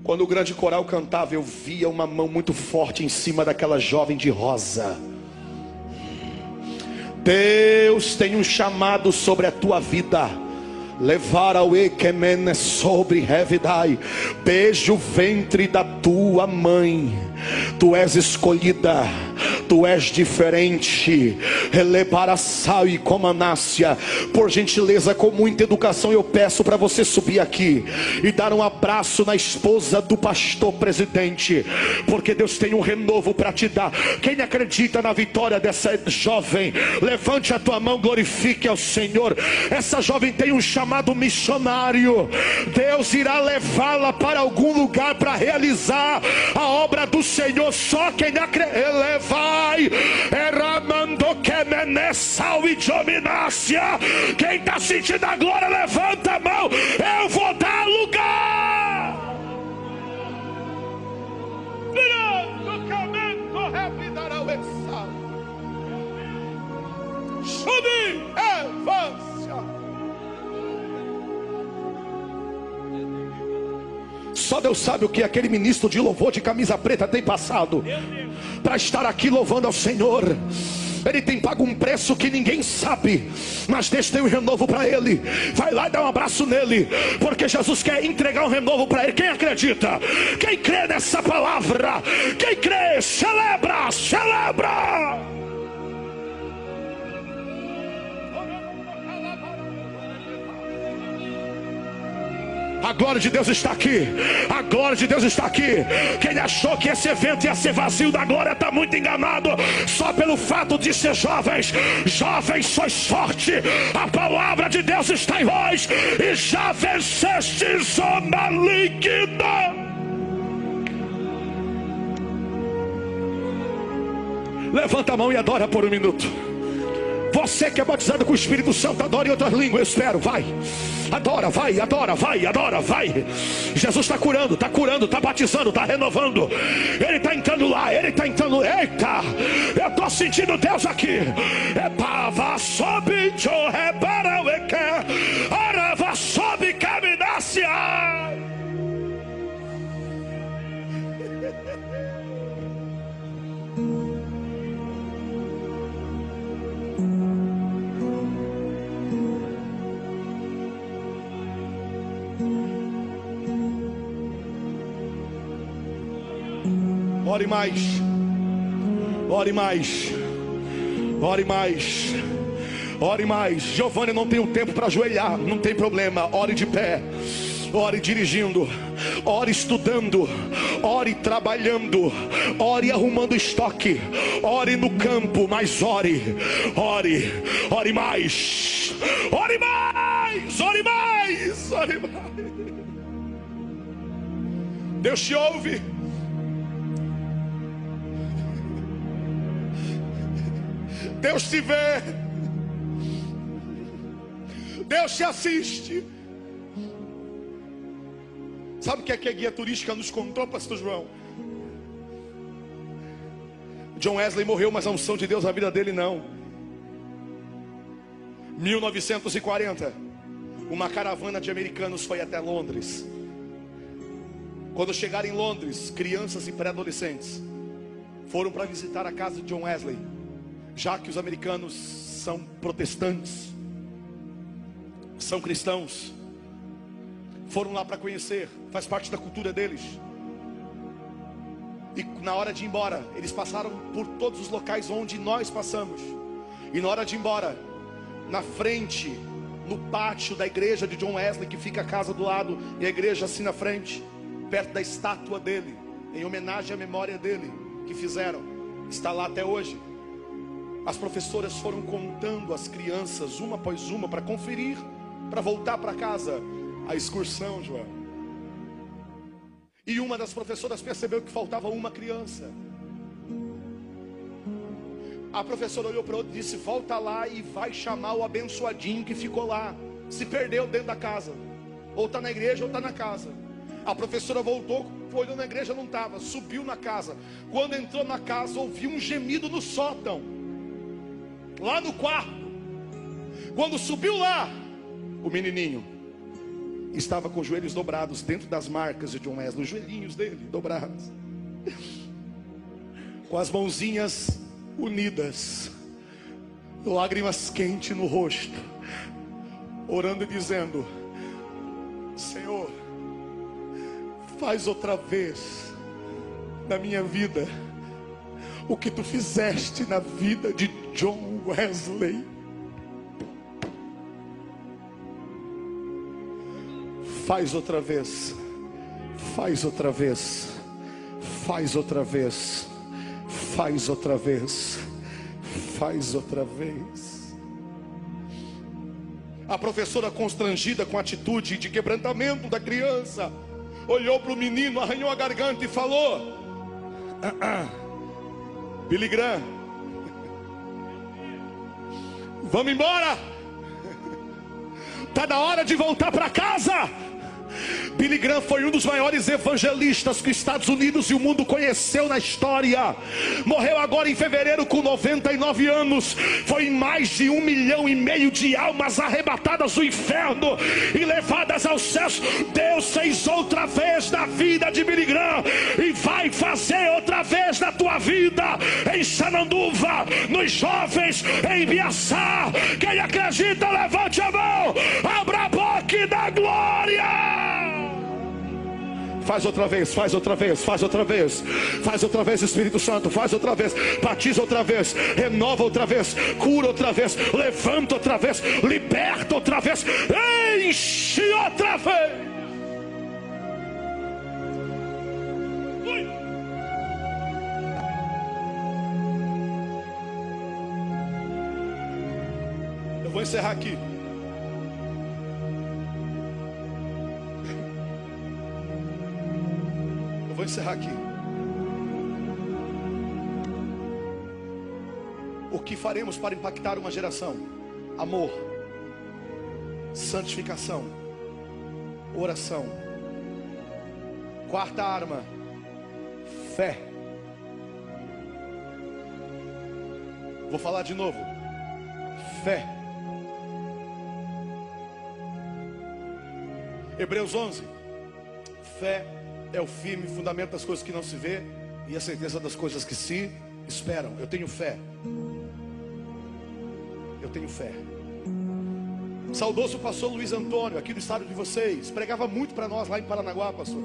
quando o grande coral cantava, eu via uma mão muito forte em cima daquela jovem de rosa. Deus tem um chamado sobre a tua vida. Levar ao Ekemene sobre Revidai. Beijo o ventre da tua mãe. Tu és escolhida tu és diferente. Relebaraçal e comanácia. Por gentileza, com muita educação, eu peço para você subir aqui e dar um abraço na esposa do pastor presidente, porque Deus tem um renovo para te dar. Quem acredita na vitória dessa jovem, levante a tua mão, glorifique ao Senhor. Essa jovem tem um chamado missionário. Deus irá levá-la para algum lugar para realizar a obra do Senhor. Só quem acredita, Pai, eramando que menessal e dominácia. Quem está sentindo a glória, levanta a mão. Eu vou dar lugar. Subi, avança. Só Deus sabe o que aquele ministro de louvor de camisa preta tem passado para estar aqui louvando ao Senhor. Ele tem pago um preço que ninguém sabe, mas Deus tem um renovo para ele. Vai lá e dá um abraço nele, porque Jesus quer entregar um renovo para ele. Quem acredita? Quem crê nessa palavra? Quem crê? Celebra, celebra. A glória de Deus está aqui. A glória de Deus está aqui. Quem achou que esse evento ia ser vazio da glória está muito enganado. Só pelo fato de ser jovens. Jovens, sois forte. A palavra de Deus está em vós. E já vencestes o maligno. Levanta a mão e adora por um minuto. Você que é batizado com o Espírito Santo, adora em outras línguas. Eu espero, vai. Adora, vai, adora, vai, adora, vai. Jesus está curando, está curando, está batizando, está renovando. Ele está entrando lá, ele está entrando. Eita, eu estou sentindo Deus aqui. É pava sobe, repara, arava sobe, caminacia. Ore mais. Ore mais. Ore mais. Ore mais. Giovanni não tem o tempo para ajoelhar, não tem problema. Ore de pé. Ore dirigindo, ore estudando, ore trabalhando, ore arrumando estoque, ore no campo, mas ore, ore, ore mais, ore mais, ore mais, ore mais. Deus te ouve. Deus te vê, Deus te assiste. Sabe o que, é que a guia turística nos contou, Pastor João? John Wesley morreu, mas a unção de Deus na vida dele não. 1940, uma caravana de americanos foi até Londres. Quando chegaram em Londres, crianças e pré-adolescentes foram para visitar a casa de John Wesley já que os americanos são protestantes, são cristãos, foram lá para conhecer, faz parte da cultura deles. E na hora de ir embora, eles passaram por todos os locais onde nós passamos. E na hora de ir embora, na frente, no pátio da igreja de John Wesley, que fica a casa do lado, e a igreja assim na frente, perto da estátua dele, em homenagem à memória dele, que fizeram, está lá até hoje. As professoras foram contando as crianças uma após uma para conferir, para voltar para casa a excursão, João. E uma das professoras percebeu que faltava uma criança. A professora olhou para outro e disse: Volta lá e vai chamar o abençoadinho que ficou lá. Se perdeu dentro da casa. Ou está na igreja ou está na casa. A professora voltou, olhou na igreja, não estava. Subiu na casa. Quando entrou na casa, ouviu um gemido no sótão. Lá no quarto. Quando subiu lá, o menininho estava com os joelhos dobrados dentro das marcas de John Wesley, os joelhinhos dele dobrados, com as mãozinhas unidas, lágrimas quentes no rosto, orando e dizendo: Senhor, faz outra vez na minha vida o que tu fizeste na vida de John Wesley. Faz outra vez, faz outra vez, faz outra vez, faz outra vez, faz outra vez. A professora, constrangida com a atitude de quebrantamento da criança, olhou para o menino, arranhou a garganta e falou: ah, ah, Billy Graham, vamos embora. Está na hora de voltar para casa. Billy Graham foi um dos maiores evangelistas que os Estados Unidos e o mundo conheceu na história. Morreu agora em fevereiro com 99 anos. Foi mais de um milhão e meio de almas arrebatadas do inferno e levadas aos céus. Deus fez outra vez na vida de Billy Graham e vai fazer outra vez na tua vida em Sananduva, nos jovens, em Biaçá. Quem acredita, levante a mão, abra a boca e dá glória. Faz outra vez, faz outra vez, faz outra vez, faz outra vez, Espírito Santo, faz outra vez, batiza outra vez, renova outra vez, cura outra vez, levanta outra vez, liberta outra vez, enche outra vez. Eu vou encerrar aqui. Vou encerrar aqui. O que faremos para impactar uma geração? Amor, santificação, oração. Quarta arma, fé. Vou falar de novo. Fé. Hebreus 11. Fé é o firme fundamento das coisas que não se vê e a certeza das coisas que se esperam. Eu tenho fé. Eu tenho fé. Saudoso pastor Luiz Antônio, aqui do estado de vocês, pregava muito para nós lá em Paranaguá, pastor.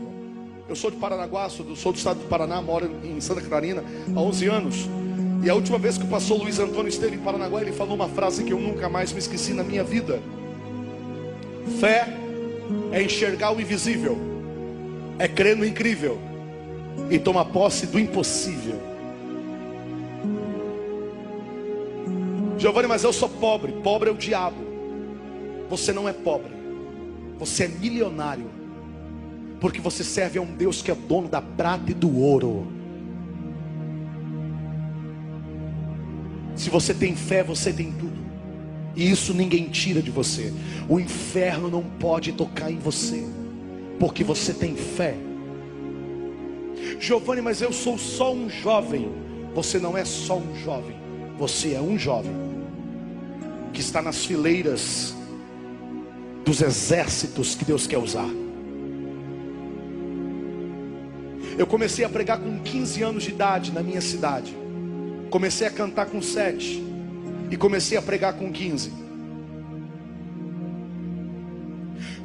Eu sou de Paranaguá, sou do, sou do estado do Paraná, moro em Santa Catarina há 11 anos. E a última vez que o pastor Luiz Antônio esteve em Paranaguá, ele falou uma frase que eu nunca mais me esqueci na minha vida: Fé é enxergar o invisível é crer no incrível e toma posse do impossível. Giovanni, mas eu sou pobre. Pobre é o diabo. Você não é pobre. Você é milionário. Porque você serve a um Deus que é dono da prata e do ouro. Se você tem fé, você tem tudo. E isso ninguém tira de você. O inferno não pode tocar em você porque você tem fé. Giovanni, mas eu sou só um jovem. Você não é só um jovem, você é um jovem que está nas fileiras dos exércitos que Deus quer usar. Eu comecei a pregar com 15 anos de idade na minha cidade. Comecei a cantar com 7 e comecei a pregar com 15.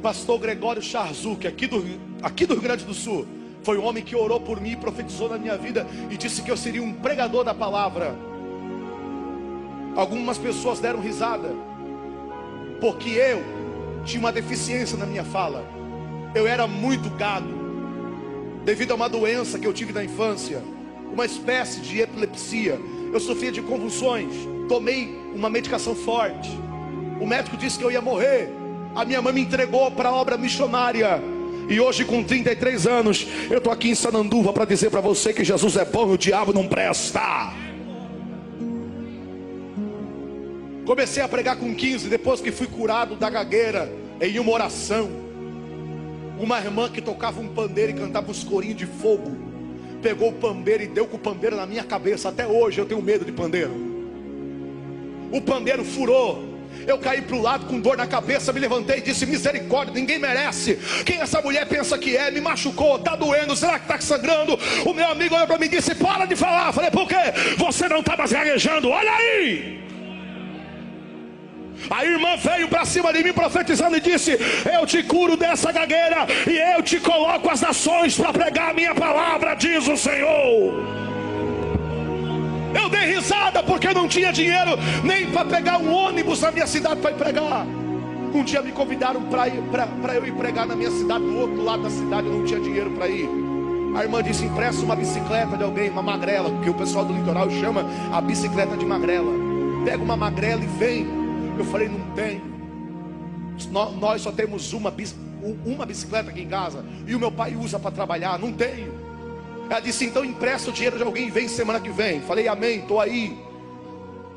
Pastor Gregório Charzuk, aqui do, aqui do Rio Grande do Sul, foi o homem que orou por mim, profetizou na minha vida e disse que eu seria um pregador da palavra. Algumas pessoas deram risada, porque eu tinha uma deficiência na minha fala. Eu era muito gado, devido a uma doença que eu tive na infância, uma espécie de epilepsia. Eu sofria de convulsões, tomei uma medicação forte. O médico disse que eu ia morrer. A minha mãe me entregou para a obra missionária. E hoje, com 33 anos, eu estou aqui em Sananduva para dizer para você que Jesus é bom e o diabo não presta. Comecei a pregar com 15, depois que fui curado da gagueira, em uma oração. Uma irmã que tocava um pandeiro e cantava uns corinhos de fogo, pegou o pandeiro e deu com o pandeiro na minha cabeça. Até hoje eu tenho medo de pandeiro. O pandeiro furou, eu caí para o lado com dor na cabeça, me levantei e disse: Misericórdia, ninguém merece. Quem essa mulher pensa que é? Me machucou, está doendo, será que está sangrando? O meu amigo olhou para mim e disse: Para de falar. falei: Por quê? Você não está mais gaguejando, olha aí. A irmã veio para cima de mim profetizando e disse: Eu te curo dessa gagueira e eu te coloco as nações para pregar a minha palavra, diz o Senhor. Dei risada porque não tinha dinheiro nem para pegar um ônibus na minha cidade para pregar. Um dia me convidaram para eu ir pregar na minha cidade, do outro lado da cidade, eu não tinha dinheiro para ir. A irmã disse: empresta uma bicicleta de alguém, uma magrela, que o pessoal do litoral chama a bicicleta de magrela. Pega uma magrela e vem. Eu falei: não tenho. Nós só temos uma, uma bicicleta aqui em casa. E o meu pai usa para trabalhar. Não tenho. Ela disse: então empresta o dinheiro de alguém e vem semana que vem. Falei: amém, estou aí.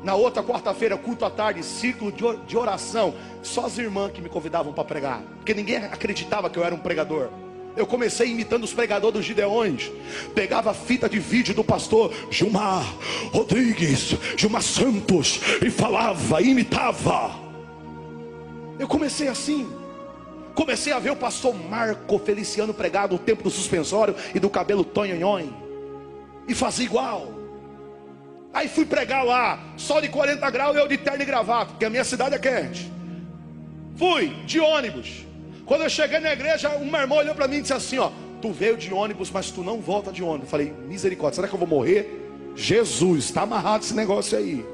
Na outra quarta-feira, culto à tarde, ciclo de oração. Só as irmãs que me convidavam para pregar, porque ninguém acreditava que eu era um pregador. Eu comecei imitando os pregadores dos Gideões. Pegava a fita de vídeo do pastor Gilmar Rodrigues, Gilmar Santos, e falava, imitava. Eu comecei assim. Comecei a ver o pastor Marco Feliciano pregar no tempo do suspensório e do cabelo tonhonhon. E fazia igual. Aí fui pregar lá, sol de 40 graus eu de terno e gravata, porque a minha cidade é quente. Fui de ônibus. Quando eu cheguei na igreja, uma irmã olhou para mim e disse assim: Ó, tu veio de ônibus, mas tu não volta de ônibus. Eu falei, misericórdia, será que eu vou morrer? Jesus, está amarrado esse negócio aí.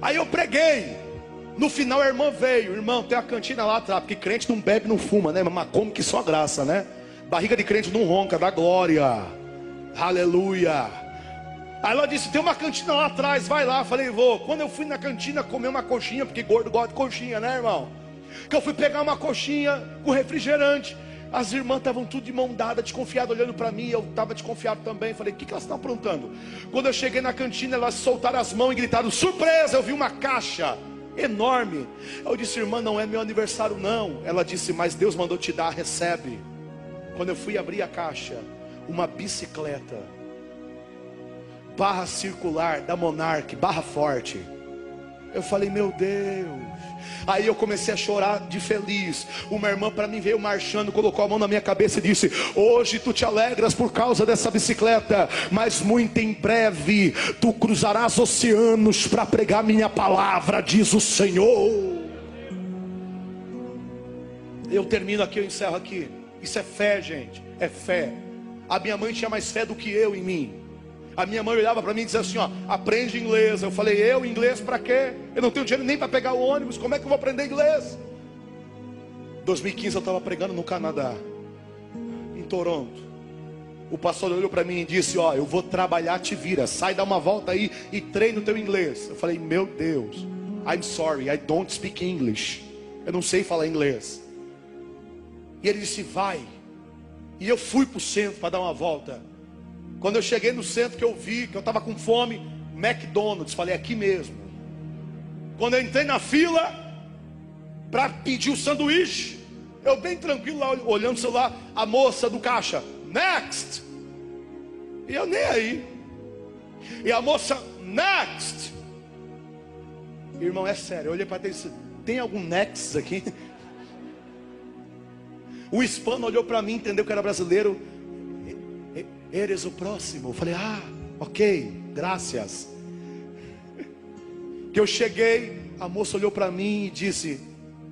Aí eu preguei. No final a irmã veio, irmão, tem a cantina lá atrás, porque crente não bebe, não fuma, né? Mas como que só graça, né? Barriga de crente não ronca, dá glória. Aleluia. Aí ela disse: tem uma cantina lá atrás, vai lá. Falei, vou. Quando eu fui na cantina comer uma coxinha, porque gordo gosta de coxinha, né, irmão? Que eu fui pegar uma coxinha com refrigerante. As irmãs estavam tudo de mão dada, desconfiado, olhando para mim. Eu estava desconfiado também. Falei, o que, que elas estão aprontando? Quando eu cheguei na cantina, elas soltaram as mãos e gritaram: surpresa! Eu vi uma caixa enorme. Eu disse, irmã, não é meu aniversário, não. Ela disse, mas Deus mandou te dar, recebe. Quando eu fui abrir a caixa, uma bicicleta, barra circular da Monarch, barra forte. Eu falei, meu Deus. Aí eu comecei a chorar de feliz. Uma irmã para mim veio marchando, colocou a mão na minha cabeça e disse: Hoje tu te alegras por causa dessa bicicleta, mas muito em breve tu cruzarás oceanos para pregar minha palavra, diz o Senhor. Eu termino aqui, eu encerro aqui. Isso é fé, gente. É fé. A minha mãe tinha mais fé do que eu em mim. A minha mãe olhava para mim e dizia assim: ó, aprende inglês. Eu falei, eu inglês para quê? Eu não tenho dinheiro nem para pegar o ônibus, como é que eu vou aprender inglês? 2015 eu estava pregando no Canadá, em Toronto. O pastor olhou para mim e disse: Ó, eu vou trabalhar, te vira, sai, dá uma volta aí e treina o teu inglês. Eu falei: Meu Deus, I'm sorry, I don't speak English. Eu não sei falar inglês. E ele disse: Vai. E eu fui para o centro para dar uma volta. Quando eu cheguei no centro que eu vi que eu estava com fome, McDonald's, falei aqui mesmo. Quando eu entrei na fila para pedir o sanduíche, eu bem tranquilo lá olhando o celular, a moça do caixa, next. E eu nem aí. E a moça, next. Irmão, é sério, eu olhei para ele e disse: tem algum next aqui? O hispano olhou para mim, entendeu que era brasileiro eres o próximo. Eu falei, ah, ok, graças. Que eu cheguei, a moça olhou para mim e disse: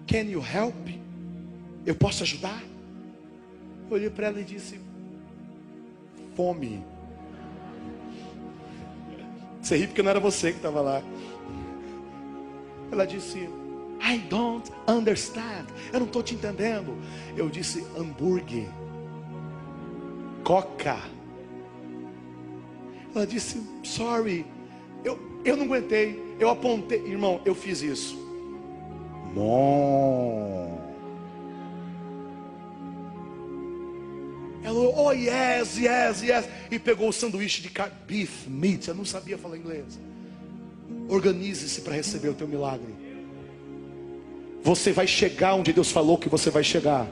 Can you help? Eu posso ajudar? Eu olhei para ela e disse: Fome. Você ri porque não era você que estava lá. Ela disse: I don't understand. Eu não estou te entendendo. Eu disse: hambúrguer, coca. Ela disse: Sorry, eu, eu não aguentei. Eu apontei, irmão, eu fiz isso. Bom. Ela, oh yes, yes, yes. E pegou o sanduíche de beef, meat. Eu não sabia falar inglês. Organize-se para receber o teu milagre. Você vai chegar onde Deus falou que você vai chegar.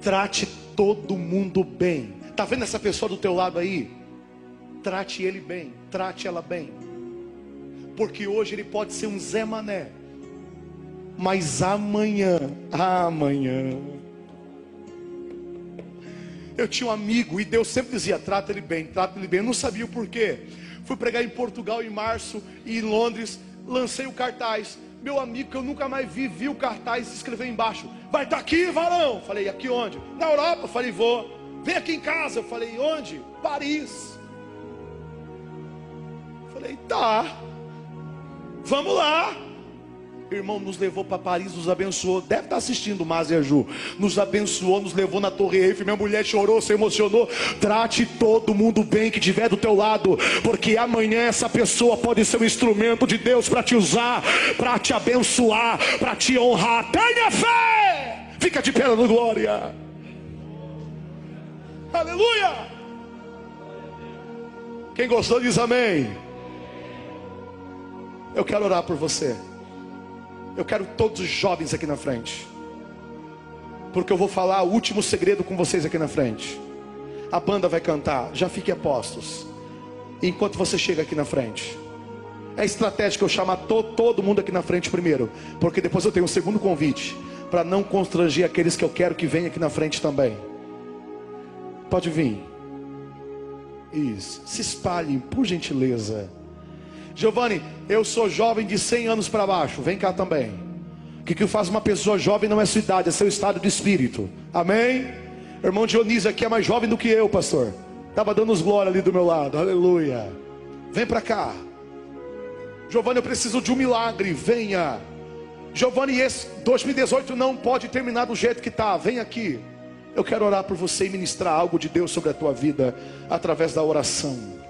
Trate todo mundo bem. Tá vendo essa pessoa do teu lado aí? Trate ele bem, trate ela bem. Porque hoje ele pode ser um Zé Mané. Mas amanhã, amanhã. Eu tinha um amigo e Deus sempre dizia: trata ele bem, trata ele bem. Eu não sabia o porquê. Fui pregar em Portugal em março e em Londres. Lancei o cartaz. Meu amigo que eu nunca mais vi, viu o cartaz e escreveu embaixo: Vai estar tá aqui, varão. Falei: Aqui onde? Na Europa. Falei: Vou. Vem aqui em casa. Eu falei: Onde? Paris. Falei: Tá. Vamos lá irmão nos levou para Paris, nos abençoou. Deve estar assistindo o Ju. Nos abençoou, nos levou na Torre Eiffel. Minha mulher chorou, se emocionou. Trate todo mundo bem que tiver do teu lado, porque amanhã essa pessoa pode ser um instrumento de Deus para te usar, para te abençoar, para te honrar. Tenha fé! Fica de pé no glória. Aleluia! Quem gostou diz amém. Eu quero orar por você. Eu quero todos os jovens aqui na frente. Porque eu vou falar o último segredo com vocês aqui na frente. A banda vai cantar, já fiquem apostos. Enquanto você chega aqui na frente. É estratégico eu chamar to, todo mundo aqui na frente primeiro. Porque depois eu tenho um segundo convite. Para não constranger aqueles que eu quero que venham aqui na frente também. Pode vir. Isso. Se espalhem, por gentileza. Giovanni, eu sou jovem de 100 anos para baixo. Vem cá também. O que, que faz uma pessoa jovem não é sua idade, é seu estado de espírito. Amém? Irmão Dionísio aqui é mais jovem do que eu, pastor. Estava dando os glória ali do meu lado. Aleluia. Vem para cá. Giovanni, eu preciso de um milagre. Venha. Giovanni, esse 2018 não pode terminar do jeito que está. Vem aqui. Eu quero orar por você e ministrar algo de Deus sobre a tua vida através da oração.